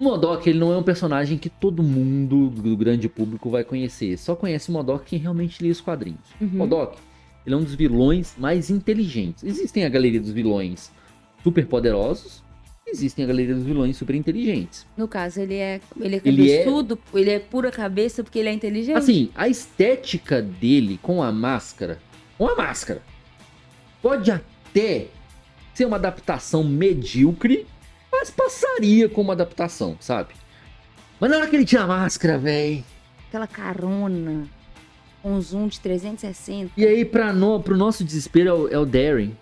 O Modok, ele não é um personagem que todo mundo do grande público vai conhecer. Só conhece o Modok quem realmente lê os quadrinhos. Uhum. Modok, ele é um dos vilões mais inteligentes. Existem a galeria dos vilões super poderosos, existem a galeria dos vilões super inteligentes. No caso, ele é, ele é Ele é- ele é pura cabeça porque ele é inteligente. Assim, a estética dele com a máscara, com a máscara, pode até ser uma adaptação medíocre, mas passaria como adaptação, sabe? Mas na hora que ele tira a máscara, véi. Aquela carona com zoom de 360. E aí, pra no, pro nosso desespero, é o, é o Darren.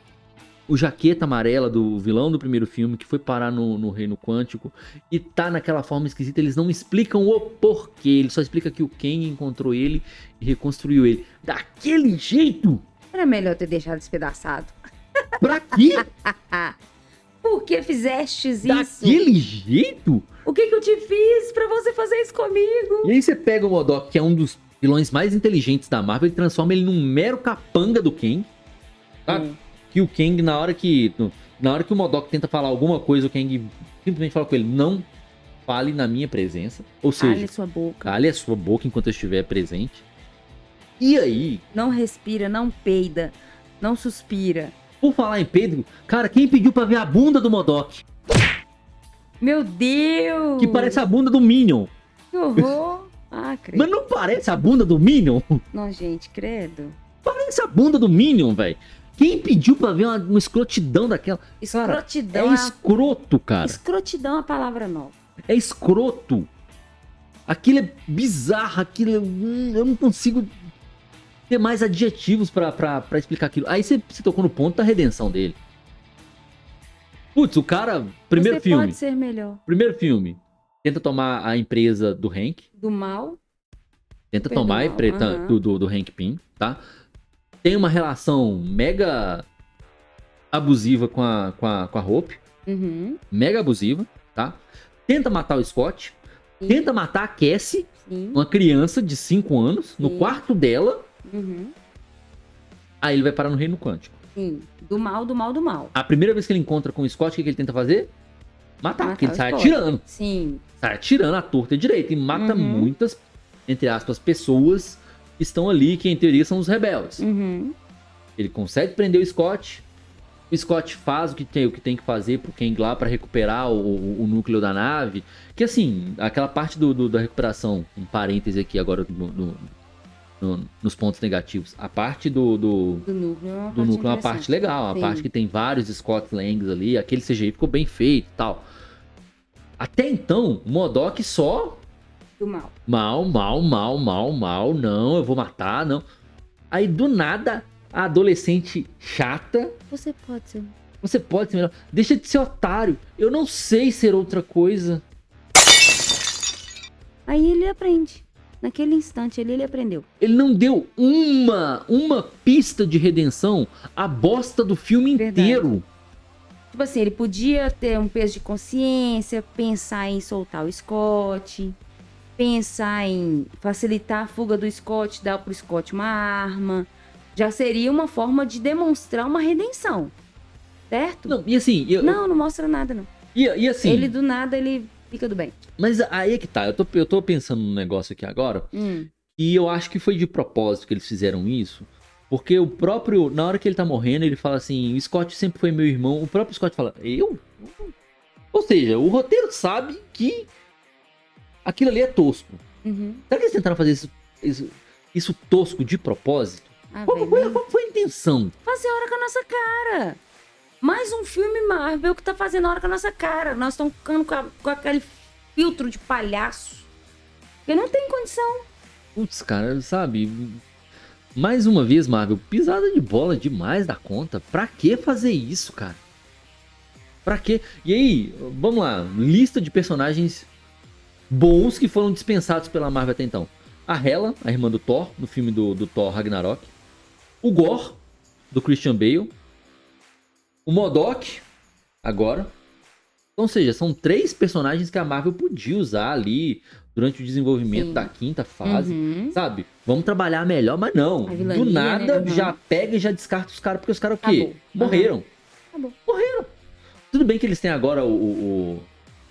O jaqueta amarela do vilão do primeiro filme, que foi parar no, no Reino Quântico. E tá naquela forma esquisita. Eles não explicam o porquê. Ele só explica que o Ken encontrou ele e reconstruiu ele. Daquele jeito? Era melhor ter deixado despedaçado. Pra quê? Por que fizestes isso? Daquele jeito? O que, que eu te fiz pra você fazer isso comigo? E aí você pega o Modok, que é um dos vilões mais inteligentes da Marvel, e transforma ele num mero capanga do Ken. Tá? Hum. Que o Kang, na hora que. Na hora que o Modok tenta falar alguma coisa, o Kang simplesmente fala com ele, não fale na minha presença. Ou seja, Cale sua boca. cale a sua boca enquanto eu estiver presente. E aí, Não respira, não peida, não suspira. por falar em Pedro, cara, quem pediu pra ver a bunda do Modok? Meu Deus! Que parece a bunda do Minion. Que horror! Ah, credo. Mas não parece a bunda do Minion? Não, gente, credo. Parece a bunda do Minion, velho. Quem pediu pra ver uma, uma escrotidão daquela? Cara, Escrotidão é é, a... escroto, cara. Escrotidão é a palavra nova. É escroto. Aquilo é bizarro, aquilo é... hum, Eu não consigo ter mais adjetivos pra explicar aquilo. Aí você, você tocou no ponto da redenção dele. Putz, o cara. Primeiro você filme. pode ser melhor. Primeiro filme. Tenta tomar a empresa do Hank. Do mal, Tenta Perdão, tomar a empresa aham. do, do, do Hank Pym, tá? Tem uma relação mega abusiva com a, com a, com a Hope. uhum, Mega abusiva, tá? Tenta matar o Scott. Sim. Tenta matar a Cassie, sim, uma criança de 5 anos, no Sim. quarto dela. uhum, Aí ele vai parar no Reino Quântico. sim. Do mal, do mal, do mal. A primeira vez que ele encontra com o Scott, o que, que ele tenta fazer? Matar, Matar porque ele sai Scott. atirando. Sim, Sai atirando à torta e direita. E mata Uhum. muitas, entre aspas, pessoas estão ali, que em teoria são os rebeldes. uhum, Ele consegue prender o Scott. O Scott faz o que tem, o que, tem que fazer pro Kang lá pra recuperar o, o- o núcleo da nave. Que assim, aquela parte do, do- da recuperação, um parêntese aqui agora no- no- no- nos pontos negativos. A parte do, do, do núcleo é uma do parte núcleo é uma parte legal, Sim. parte que tem vários Scott Langs ali, aquele CGI ficou bem feito e tal. Até então, o Modok só Do mal. Mal, mal, mal, mal, mal, não, eu vou matar, não. Aí do nada, a adolescente chata, Você pode ser. você pode ser melhor. Deixa de ser otário. Eu não sei ser outra coisa. Aí ele aprende. Naquele instante ele, ele aprendeu. Ele não deu uma, uma pista de redenção à bosta do filme Verdade. inteiro. Tipo assim, ele podia ter um peso de consciência, pensar em soltar o Scott, pensar em facilitar a fuga do Scott, dar pro Scott uma arma. Já seria uma forma de demonstrar uma redenção. Certo? Não, e assim, eu, Não, não mostra nada, não. e, e assim, Ele do nada, ele fica do bem. mas aí é que tá. Eu tô, eu tô pensando num negócio aqui agora. Hum. E eu acho que foi de propósito que eles fizeram isso. Porque o próprio, na hora que ele tá morrendo, ele fala assim: o Scott sempre foi meu irmão. O próprio Scott fala: eu? Ou seja, o roteiro sabe que aquilo ali é tosco. Uhum. Será que eles tentaram fazer isso, isso, isso tosco de propósito? Ah, Qual foi, mas qual foi a intenção? fazer hora com a nossa cara. Mais um filme Marvel que tá fazendo hora com a nossa cara. Nós estamos ficando com, a- com aquele filtro de palhaço. Porque não tem condição. Putz, cara, sabe? Mais uma vez, Marvel, pisada de bola demais da conta. Pra que fazer isso, cara? Pra quê? E aí, vamos lá, lista de personagens bons que foram dispensados pela Marvel até então. A Hela, a irmã do Thor, no filme do, do Thor Ragnarok. O Gore, do Christian Bale. O Modok, agora. Então, ou seja, são três personagens que a Marvel podia usar ali durante o desenvolvimento Sim. da quinta fase. Uhum. Sabe? Vamos trabalhar melhor, mas não. Do nada, né? Uhum. já pega e já descarta os caras, porque os caras o quê? Acabou. Morreram. Acabou. Morreram. Tudo bem que eles têm agora o, o, o-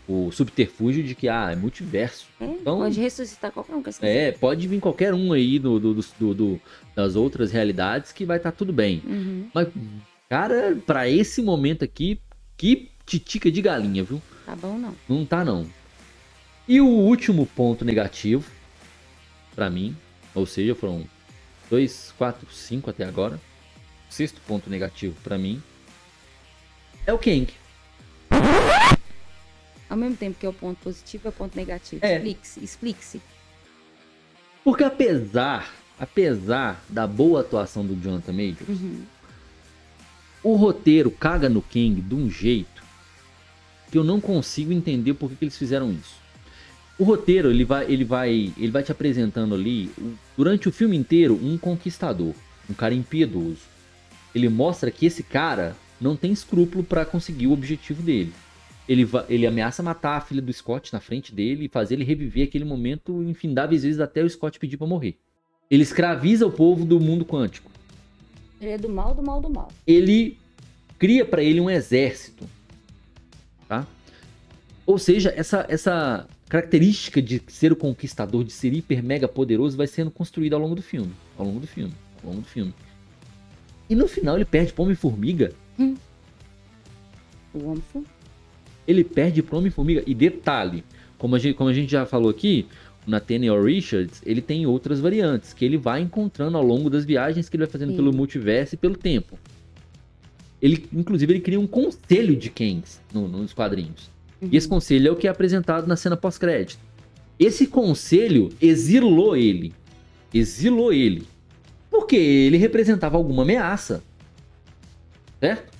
o subterfúgio de que, ah, é multiverso. É, Então- pode ressuscitar qualquer um. que É, pode vir qualquer um aí do, do- do- do- das outras realidades que vai estar tudo bem. Uhum. Mas, cara, pra esse momento aqui, que titica de galinha, viu? Tá bom, não. Não tá, não. E o último ponto negativo, pra mim, ou seja, foram dois, quatro, cinco até agora. O sexto ponto negativo pra mim é o Kang. Ao mesmo tempo que é o ponto positivo, é o ponto negativo. É. Explique-se, explique-se. Porque apesar, apesar da boa atuação do Jonathan Majors, Uhum. o roteiro caga no Kang de um jeito que eu não consigo entender por que, que eles fizeram isso. O roteiro, ele vai, ele vai, ele vai te apresentando ali, durante o filme inteiro, um conquistador, um cara impiedoso. Ele mostra que esse cara não tem escrúpulo pra conseguir o objetivo dele. Ele, ele ameaça matar a filha do Scott na frente dele e fazer ele reviver aquele momento infindáveis vezes até o Scott pedir pra morrer. Ele escraviza o povo do mundo quântico Ele é do mal, do mal, do mal. ele cria para ele um exército, tá? Ou seja, essa, essa característica de ser o conquistador, de ser hiper mega poderoso, vai sendo construída ao longo do filme, ao longo do filme, ao longo do filme. E no final ele perde para Homem-Formiga. O homem foi. Ele perde para Homem-Formiga. E detalhe, como a, gente, como a gente já falou aqui, o Nathaniel Richards, ele tem outras variantes que ele vai encontrando ao longo das viagens que ele vai fazendo Sim. pelo multiverso e pelo tempo. Ele, inclusive, ele cria um conselho de Kangs no- nos quadrinhos. E esse conselho é o que é apresentado na cena pós-crédito. Esse conselho exilou ele. Exilou ele. Porque ele representava alguma ameaça. Certo?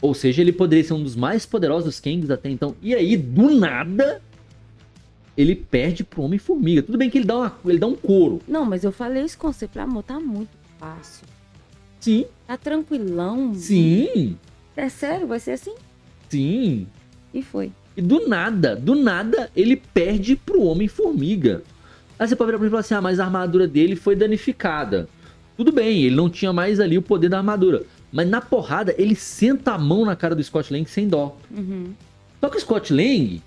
Ou seja, ele poderia ser um dos mais poderosos Kangs até então. E aí, do nada, ele perde pro Homem-Formiga. Tudo bem que ele dá, uma, ele dá um couro. Não, mas eu falei isso com você. Amor, tá muito fácil. Sim, Tá tranquilão. sim, É sério? Vai ser assim? sim. E foi. E do nada, do nada, ele perde pro Homem-Formiga. Aí você pode virar pra mim e falar assim: ah, mas a armadura dele foi danificada. Tudo bem, ele não tinha mais ali o poder da armadura. Mas na porrada, ele senta a mão na cara do Scott Lang sem dó. Uhum. Só que o Scott Lang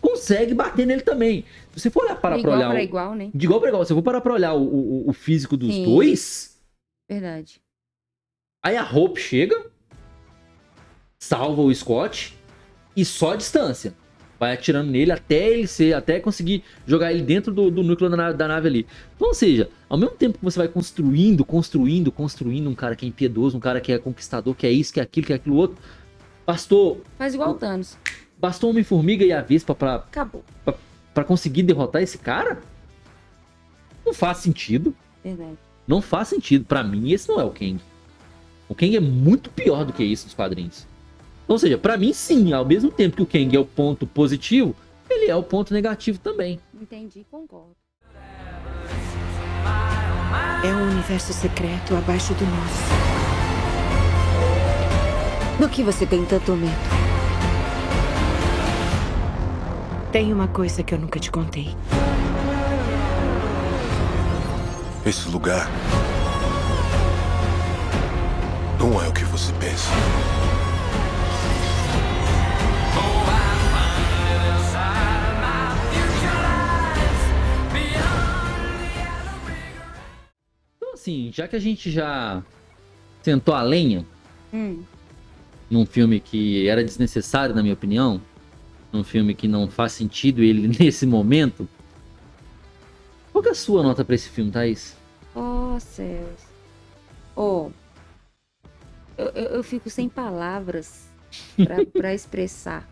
consegue bater nele também. Se você for olhar para De pra igual olhar. pra o- igual, né? De igual para igual, se eu for parar pra olhar o, o- o físico dos Sim. dois, Verdade. aí a Hope chega, salva o Scott e só a distância. Vai atirando nele até ele ser, até conseguir jogar ele dentro do, do núcleo da nave, da nave ali. Então, ou seja, ao mesmo tempo que você vai construindo, construindo, construindo um cara que é impiedoso, um cara que é conquistador, que é isso, que é aquilo, que é aquilo outro, bastou, Faz igual o Thanos. bastou Homem-Formiga e a Vespa pra Acabou. pra conseguir derrotar esse cara? Não faz sentido. Verdade. Não faz sentido. Pra mim, esse não é o Kang. O Kang é muito pior do que isso nos quadrinhos. Ou seja, pra mim, sim, ao mesmo tempo que o Kang é o ponto positivo, ele é o ponto negativo também. Entendi, concordo. É um universo secreto abaixo do nosso. Do que você tem tanto medo? Tem uma coisa que eu nunca te contei. Esse lugar não é o que você pensa. Assim, já que a gente já sentou a lenha Hum, num filme que era desnecessário, na minha opinião, num filme que não faz sentido ele nesse momento, qual que é a sua nota pra esse filme, Thaís? oh, céus. Oh, eu, eu, eu fico sem palavras pra, pra expressar.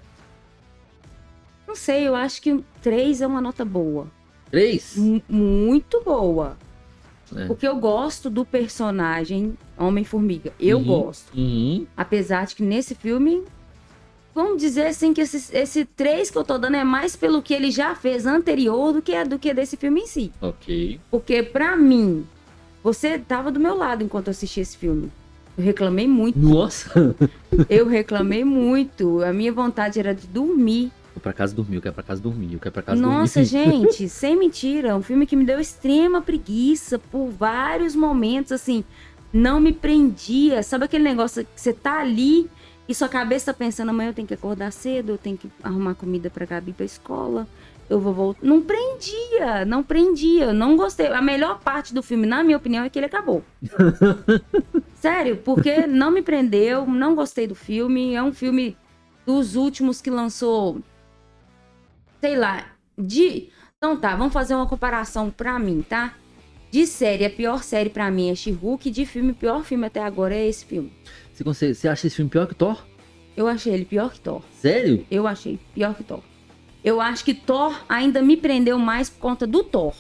Não sei, eu acho que 3 é uma nota boa. Três? Mu- muito boa. É. Porque eu gosto do personagem Homem-Formiga. Eu Uhum, gosto. Uhum. Apesar de que nesse filme. Vamos dizer assim que esse, esse 3 que eu tô dando é mais pelo que ele já fez anterior do que, do que desse filme em si. Ok. Porque pra mim, você tava do meu lado enquanto eu assisti esse filme. Eu reclamei muito. Nossa! Eu reclamei muito. A minha vontade era de dormir. Eu pra casa dormir, eu quero pra casa dormir, eu quero pra casa Nossa, dormir. gente, sem mentira, é um filme que me deu extrema preguiça por vários momentos, assim, não me prendia. Sabe aquele negócio que você tá ali e sua cabeça tá pensando, amanhã eu tenho que acordar cedo, eu tenho que arrumar comida pra Gabi pra escola, eu vou voltar. Não prendia, não prendia, não gostei. A melhor parte do filme, na minha opinião, é que ele acabou. Sério, porque não me prendeu, não gostei do filme. É um filme dos últimos que lançou sei lá, de. Então tá, vamos fazer uma comparação pra mim, tá? De série, a pior série pra mim é She-Hulk. De filme, o pior filme até agora é esse filme. Você, consegue, você acha esse filme pior que Thor? Eu achei ele pior que Thor. Sério? Eu achei pior que Thor. Eu acho que Thor ainda me prendeu mais por conta do Thor.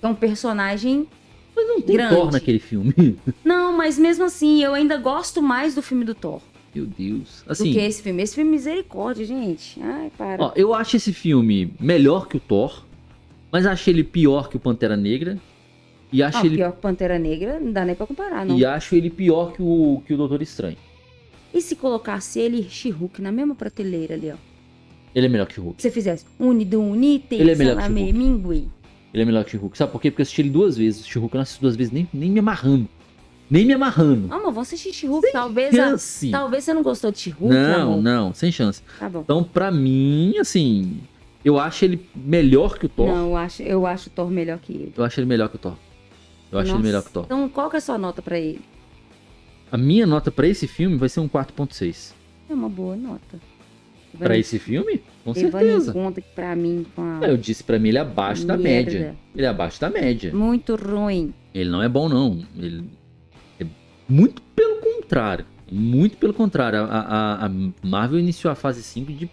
Que é um personagem. Mas não tem Grande. Thor naquele filme. Não, mas mesmo assim, eu ainda gosto mais do filme do Thor Meu Deus. do Assim, que esse filme. Esse filme é misericórdia, gente. Ai, para. ó, eu acho esse filme melhor que o Thor, mas acho ele pior que o Pantera Negra. E acho Não, ele pior que Pantera Negra, não dá nem pra comparar, não. e acho ele pior que o que o Doutor Estranho. E se colocasse ele e She-Hulk na mesma prateleira ali, ó? Ele é melhor que o Hulk. Se você fizesse unido unite, Ele é melhor que She-Hulk. mingui. Ele é melhor que o Hulk. Sabe por quê? Porque eu assisti ele duas vezes. O Hulk eu não assisti duas vezes, nem, nem me amarrando. Nem me amarrando. Ah, mas vamos assistir She-Hulk. Talvez, a- Chance. talvez você não gostou de She-Hulk, Não, amor. não, sem chance. Tá bom. Então, pra mim, assim, eu acho ele melhor que o Thor. Não, eu acho, eu acho o Thor melhor que ele. Eu acho ele melhor que o Thor. Eu acho Nossa. ele melhor que o Thor. Então, qual que é a sua nota pra ele? A minha nota pra esse filme vai ser um 4.6. É uma boa nota. Pra esse filme? Com certeza. conta que pra mim, com a... Eu disse pra mim, ele é abaixo da Merda. média. Ele é abaixo da média. muito ruim. Ele não é bom, não. Ele muito pelo contrário. Muito pelo contrário. A, a- a Marvel iniciou a fase 5 de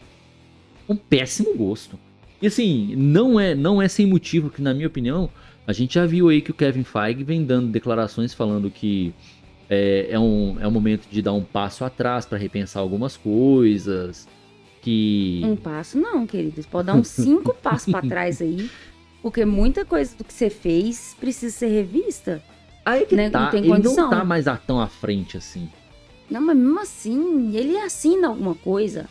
um péssimo gosto. E assim, não é, não é sem motivo que, na minha opinião, a gente já viu aí que o Kevin Feige vem dando declarações falando que é, é um, é um momento de dar um passo atrás para repensar algumas coisas. Que. Um passo não, querido. Você pode dar uns cinco passos pra trás aí. Porque muita coisa do que você fez precisa ser revista. Aí que né, tá, não tem ele condição. não tá mais tão à frente assim. Não, mas mesmo assim, ele assina alguma coisa.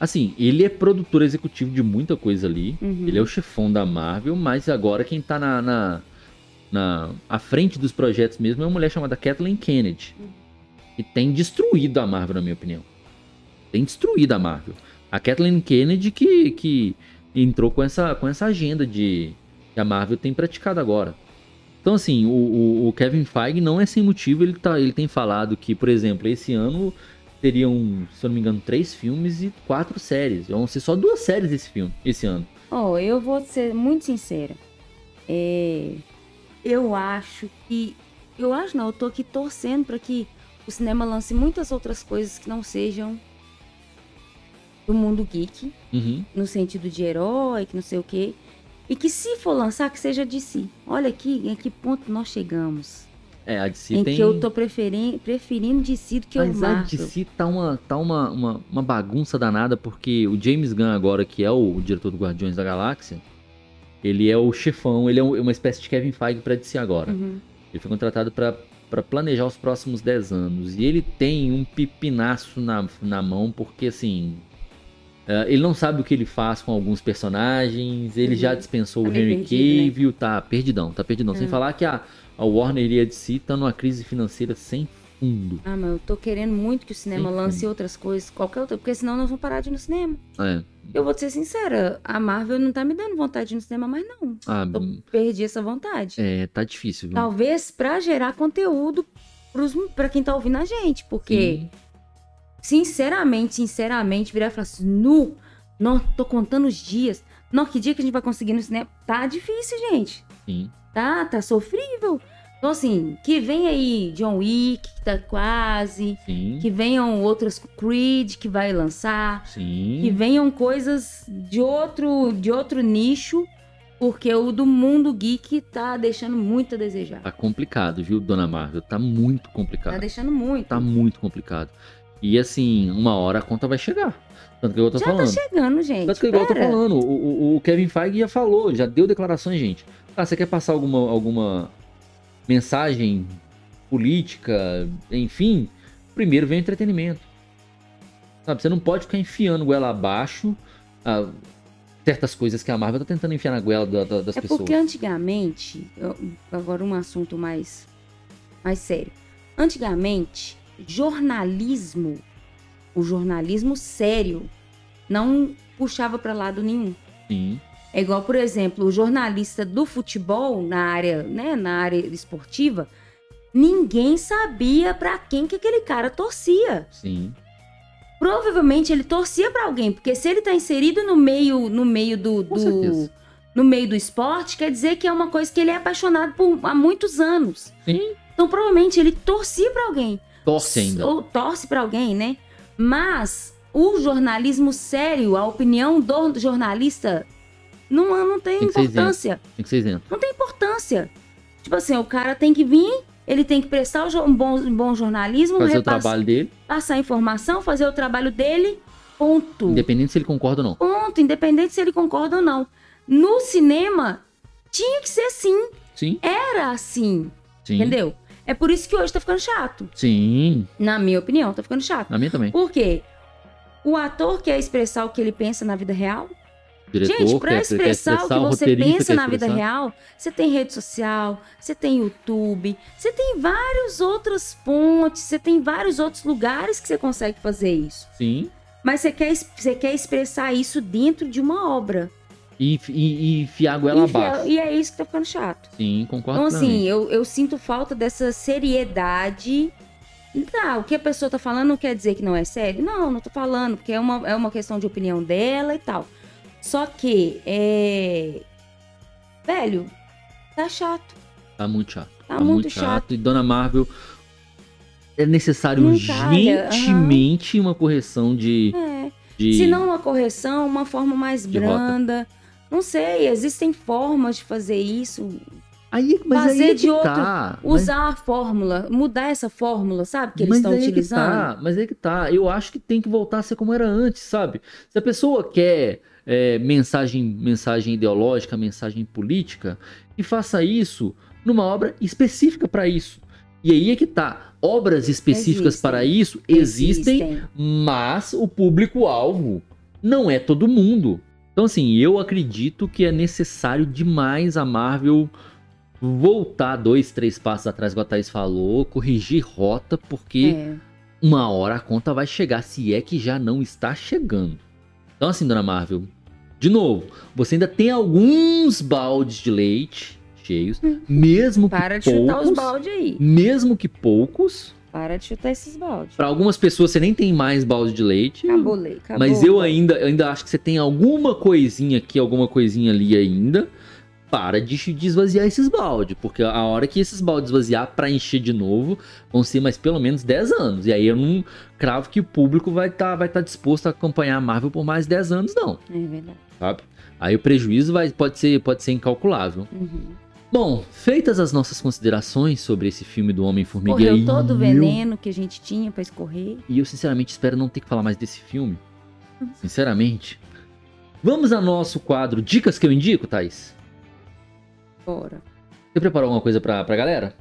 Assim, ele é produtor executivo de muita coisa ali. Uhum. Ele é o chefão da Marvel, mas agora quem tá na, na, na à frente dos projetos mesmo é uma mulher chamada Kathleen Kennedy. Que tem destruído a Marvel, na minha opinião. Tem destruído a Marvel. A Kathleen Kennedy que, que entrou com essa, com essa agenda de que a Marvel tem praticado agora. Então, assim, o, o- o Kevin Feige não é sem motivo. Ele, tá, ele tem falado que, por exemplo, esse ano teriam, se eu não me engano, três filmes e quatro séries. Vão ser só duas séries esse filme, esse ano. Ó, eu vou ser muito sincera. É, eu acho que. Eu acho não, eu tô aqui torcendo pra que o cinema lance muitas outras coisas que não sejam do mundo geek, Uhum. no sentido de herói, que não sei o quê. E que se for lançar, que seja de si. Olha aqui em que ponto nós chegamos. É, a DC em tem. que eu tô preferindo, preferindo de si do que o Mas a Marvel. DC tá, uma, tá uma, uma, uma bagunça danada, porque o James Gunn agora, que é o, diretor do Guardiões da Galáxia, ele é o chefão, ele é um- uma espécie de Kevin Feige pra DC agora. Uhum. Ele foi contratado pra pra planejar os próximos 10 anos. E ele tem um pipinaço na, na mão, porque assim. Eh, ele não sabe o que ele faz com alguns personagens. Ele Uhum. já dispensou Tá o Henry né? Cavill, tá perdidão, tá perdidão. Sem Hum. falar que a, a Warner e a DC tá numa crise financeira sem fundo. Ah, mas eu tô querendo muito que o cinema Sim. lance outras coisas, qualquer outra, porque senão nós vamos parar de ir no cinema. É. Eu vou te ser sincera, a Marvel não tá me dando vontade de ir no cinema mais não. Ah, Eu perdi essa vontade. é, tá difícil, viu? Talvez pra gerar conteúdo pros, pra quem tá ouvindo a gente, porque Sim. Sinceramente, sinceramente, virar e falar assim, nu, não, tô contando os dias. Não, que dia que a gente vai conseguir ir no cinema? Tá difícil, gente. Sim. Tá, tá sofrível. Então, assim, que vem aí John Wick, que tá quase. Sim. Que venham outras Creed que vai lançar. Sim. Que venham coisas de outro, de outro nicho. Porque o do mundo geek tá deixando muito a desejar. Tá complicado, viu, Dona Marvel? Tá muito complicado. Tá deixando muito. Tá muito complicado. E assim, uma hora a conta vai chegar. Tanto que eu tô Já falando. tá chegando, gente. Tanto que igual eu tô falando, o, o- o Kevin Feige já falou, já deu declarações, gente. Ah, você quer passar alguma, alguma mensagem política, enfim, primeiro vem o entretenimento. Sabe, você não pode ficar enfiando goela abaixo ah, certas coisas que a Marvel tá tentando enfiar na goela da- da- das É pessoas. porque antigamente, agora um assunto mais, mais sério. Antigamente, jornalismo, o jornalismo sério, não puxava pra lado nenhum. Sim, É igual, por exemplo, o jornalista do futebol na área, né, na área esportiva, ninguém sabia pra quem que aquele cara torcia. sim. Provavelmente ele torcia pra alguém, porque se ele tá inserido no meio, no meio do, do- no meio do esporte, quer dizer que é uma coisa que ele é apaixonado por há muitos anos. Sim. Então provavelmente ele torcia pra alguém. Torce ainda. Ou torce pra alguém, né? Mas o jornalismo sério, a opinião do jornalista não, não tem Tem importância. Tem que ser isento. Não tem importância. Tipo assim, o cara tem que vir, ele tem que prestar o um bom, um bom jornalismo, Fazer o repass- trabalho dele, passar informação, fazer o trabalho dele, ponto. independente se ele concorda ou não. Ponto, independente se ele concorda ou não. No cinema, tinha que ser assim. Sim, Era assim, sim. entendeu? É por isso que hoje tá ficando chato. Sim, Na minha opinião, tá ficando chato. na minha também. Por quê? O ator quer expressar o que ele pensa na vida real. Diretor Gente, pra quer, quer expressar, o que você pensa na vida expressar. real, você tem rede social, você tem YouTube, você tem várias outras fontes, você tem vários outros lugares que você consegue fazer isso. Sim. Mas você quer, você quer expressar isso dentro de uma obra. E, e, e enfiar a goela E, abaixo. e é isso que tá ficando chato. Sim, concordo Então, assim, eu, eu sinto falta dessa seriedade. Tá, o que a pessoa tá falando não quer dizer que não é sério? Não, não tô falando, porque é uma, é uma questão de opinião dela e tal. Só que, é. Velho, tá chato. Tá muito chato. Tá muito chato. E Dona Marvel. É necessário Não urgentemente uma correção de. É. de... Se não uma correção, uma forma mais De rota. Não sei, existem formas de fazer isso. Aí, mas fazer aí é de que outro- tá. Mas- Usar a fórmula, mudar essa fórmula, sabe? Que eles mas estão é utilizando. Que tá, mas aí que tá. Eu acho que tem que voltar a ser como era antes, sabe? Se a pessoa quer é, mensagem, mensagem ideológica, mensagem política, que faça isso numa obra específica para isso. E aí é que tá. Obras específicas Existem. para isso existem, mas o público-alvo não é todo mundo. Então, assim, eu acredito que é necessário demais a Marvel voltar dois, três passos atrás, igual a Thaís falou, corrigir rota, porque É. uma hora a conta vai chegar, se é que já não está chegando. Então, assim, dona Marvel, de novo, você ainda tem alguns baldes de leite cheios, mesmo que Hum. Para de poucos, chutar os balde aí. mesmo que poucos. Para de chutar esses baldes. Para algumas pessoas você nem tem mais balde de leite. Acabou, Lei. Acabou. Mas eu ainda, eu ainda acho que você tem alguma coisinha aqui, alguma coisinha ali ainda. para de, de esvaziar esses baldes, porque a hora que esses baldes esvaziar para encher de novo, vão ser mais pelo menos 10 anos. E aí eu não cravo que o público vai estar vai tá disposto a acompanhar a Marvel por mais 10 anos, não, É verdade. sabe? Aí o prejuízo vai, pode, ser, pode ser incalculável. Uhum. Bom, feitas as nossas considerações sobre esse filme do Homem-Formiga Correu e todo o veneno que a gente tinha pra escorrer. E eu sinceramente espero não ter que falar mais desse filme. Sinceramente. Vamos ao nosso quadro Dicas que eu indico, Thaís? Bora. Você preparou alguma coisa pra, pra galera?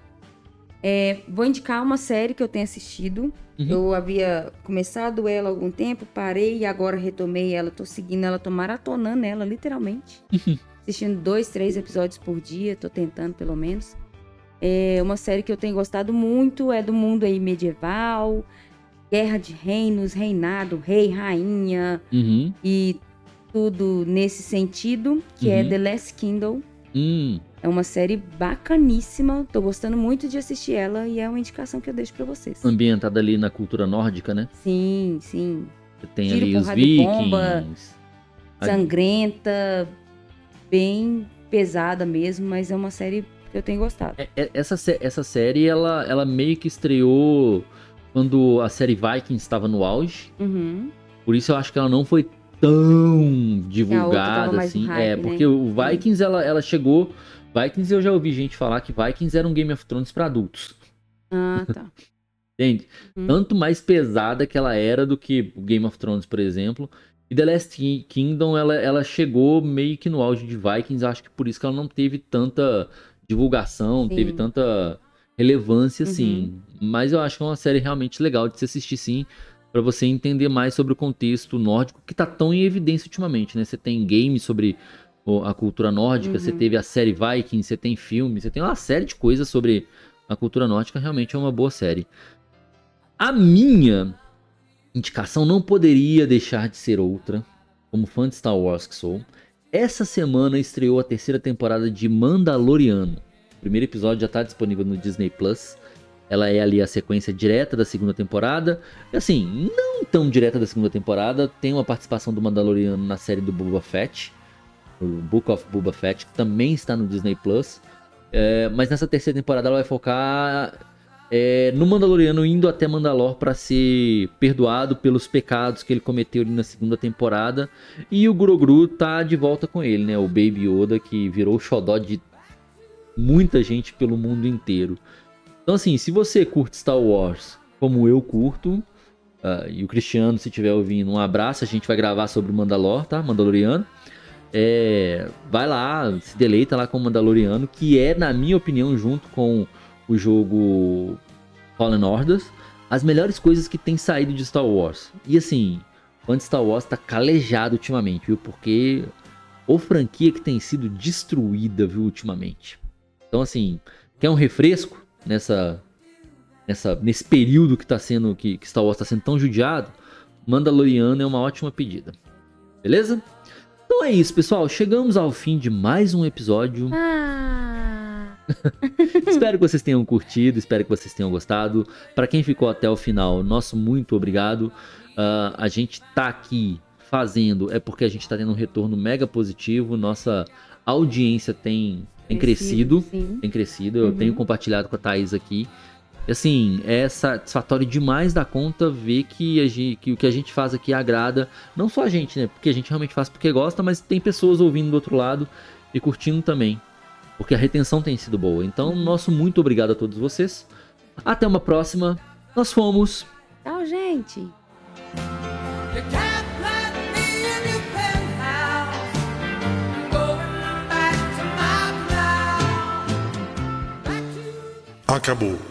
É, vou indicar uma série que eu tenho assistido. Uhum. Eu havia começado ela há algum tempo, parei e agora retomei ela. Tô seguindo ela, tô maratonando ela, literalmente. Assistindo dois, três episódios por dia, tô tentando pelo menos. É uma série que eu tenho gostado muito, é do mundo aí medieval, guerra de reinos, reinado, rei, rainha Uhum. e tudo nesse sentido, que é Uhum. The Last Kingdom. Hum, É uma série bacaníssima, tô gostando muito de assistir ela e é uma indicação que eu deixo pra vocês. ambientada ali na cultura nórdica, né? Sim, sim. Tem Tiro, ali os bomba. vikings. Aí- Sangrenta, bem pesada mesmo, mas é uma série que eu tenho gostado. É- é- Essa, essa série, ela, ela meio que estreou quando a série Vikings estava no auge. Uhum. Por isso eu acho que ela não foi tão divulgada assim. hype, é, né? porque o Vikings ela, ela chegou. Vikings eu já ouvi gente falar que Vikings era um Game of Thrones pra adultos. Ah, tá. Entende? Hum. Tanto mais pesada que ela era do que o Game of Thrones, por exemplo. E The Last Ki- Kingdom, ela, ela chegou meio que no auge de Vikings. Acho que por isso que ela não teve tanta divulgação, Sim. teve tanta relevância Uhum. assim. Mas eu acho que é uma série realmente legal de se assistir sim. Pra você entender mais sobre o contexto nórdico que tá tão em evidência ultimamente, né? Você tem games sobre a cultura nórdica, você Uhum. teve a série Vikings, você tem filme, você tem uma série de coisas sobre a cultura nórdica. Realmente é uma boa série. A minha indicação não poderia deixar de ser outra, como fã de Star Wars que sou. Essa semana estreou a terceira temporada de Mandaloriano. O primeiro episódio já está disponível no Disney Plus. Ela é ali a sequência direta da segunda temporada. Assim, não tão direta da segunda temporada. Tem uma participação do Mandaloriano na série do Boba Fett. O Book of Boba Fett, que também está no Disney Plus. É, mas nessa terceira temporada ela vai focar é, no Mandaloriano indo até Mandalor para ser perdoado pelos pecados que ele cometeu ali na segunda temporada. E o Grogru tá de volta com ele, né? O Baby Yoda que virou o xodó de muita gente pelo mundo inteiro. Então assim, se você curte Star Wars como eu curto, ah, e o Cristiano, se estiver ouvindo, um abraço. A gente vai gravar sobre o Mandalor, tá? Mandaloriano. É, vai lá, se deleita lá com o Mandaloriano, que é, na minha opinião, junto com o jogo Fallen Orders, as melhores coisas que tem saído de Star Wars. E assim, fã de Star Wars tá calejado ultimamente, viu? Porque ou franquia que tem sido destruída, viu, ultimamente. Então assim, quer um refresco nessa, nessa nesse período que tá sendo que, que Star Wars tá sendo tão judiado? Mandaloriano é uma ótima pedida. Beleza? Então é isso, pessoal. Chegamos ao fim de mais um episódio. Ah, espero que vocês tenham curtido, espero que vocês tenham gostado. Para quem ficou até o final, nosso muito obrigado. Ah, a gente tá aqui fazendo é porque a gente tá tendo um retorno mega positivo. Nossa audiência tem, tem crescido, Sim. tem crescido. Eu Uhum. tenho compartilhado com a Thaís aqui. Assim, é satisfatório demais da conta ver que, a gente, que o que a gente faz aqui agrada, não só a gente, né? Porque a gente realmente faz porque gosta, mas tem pessoas ouvindo do outro lado e curtindo também. Porque a retenção tem sido boa. Então, nosso muito obrigado a todos vocês. Até uma próxima. Nós fomos. Tchau, gente. Acabou.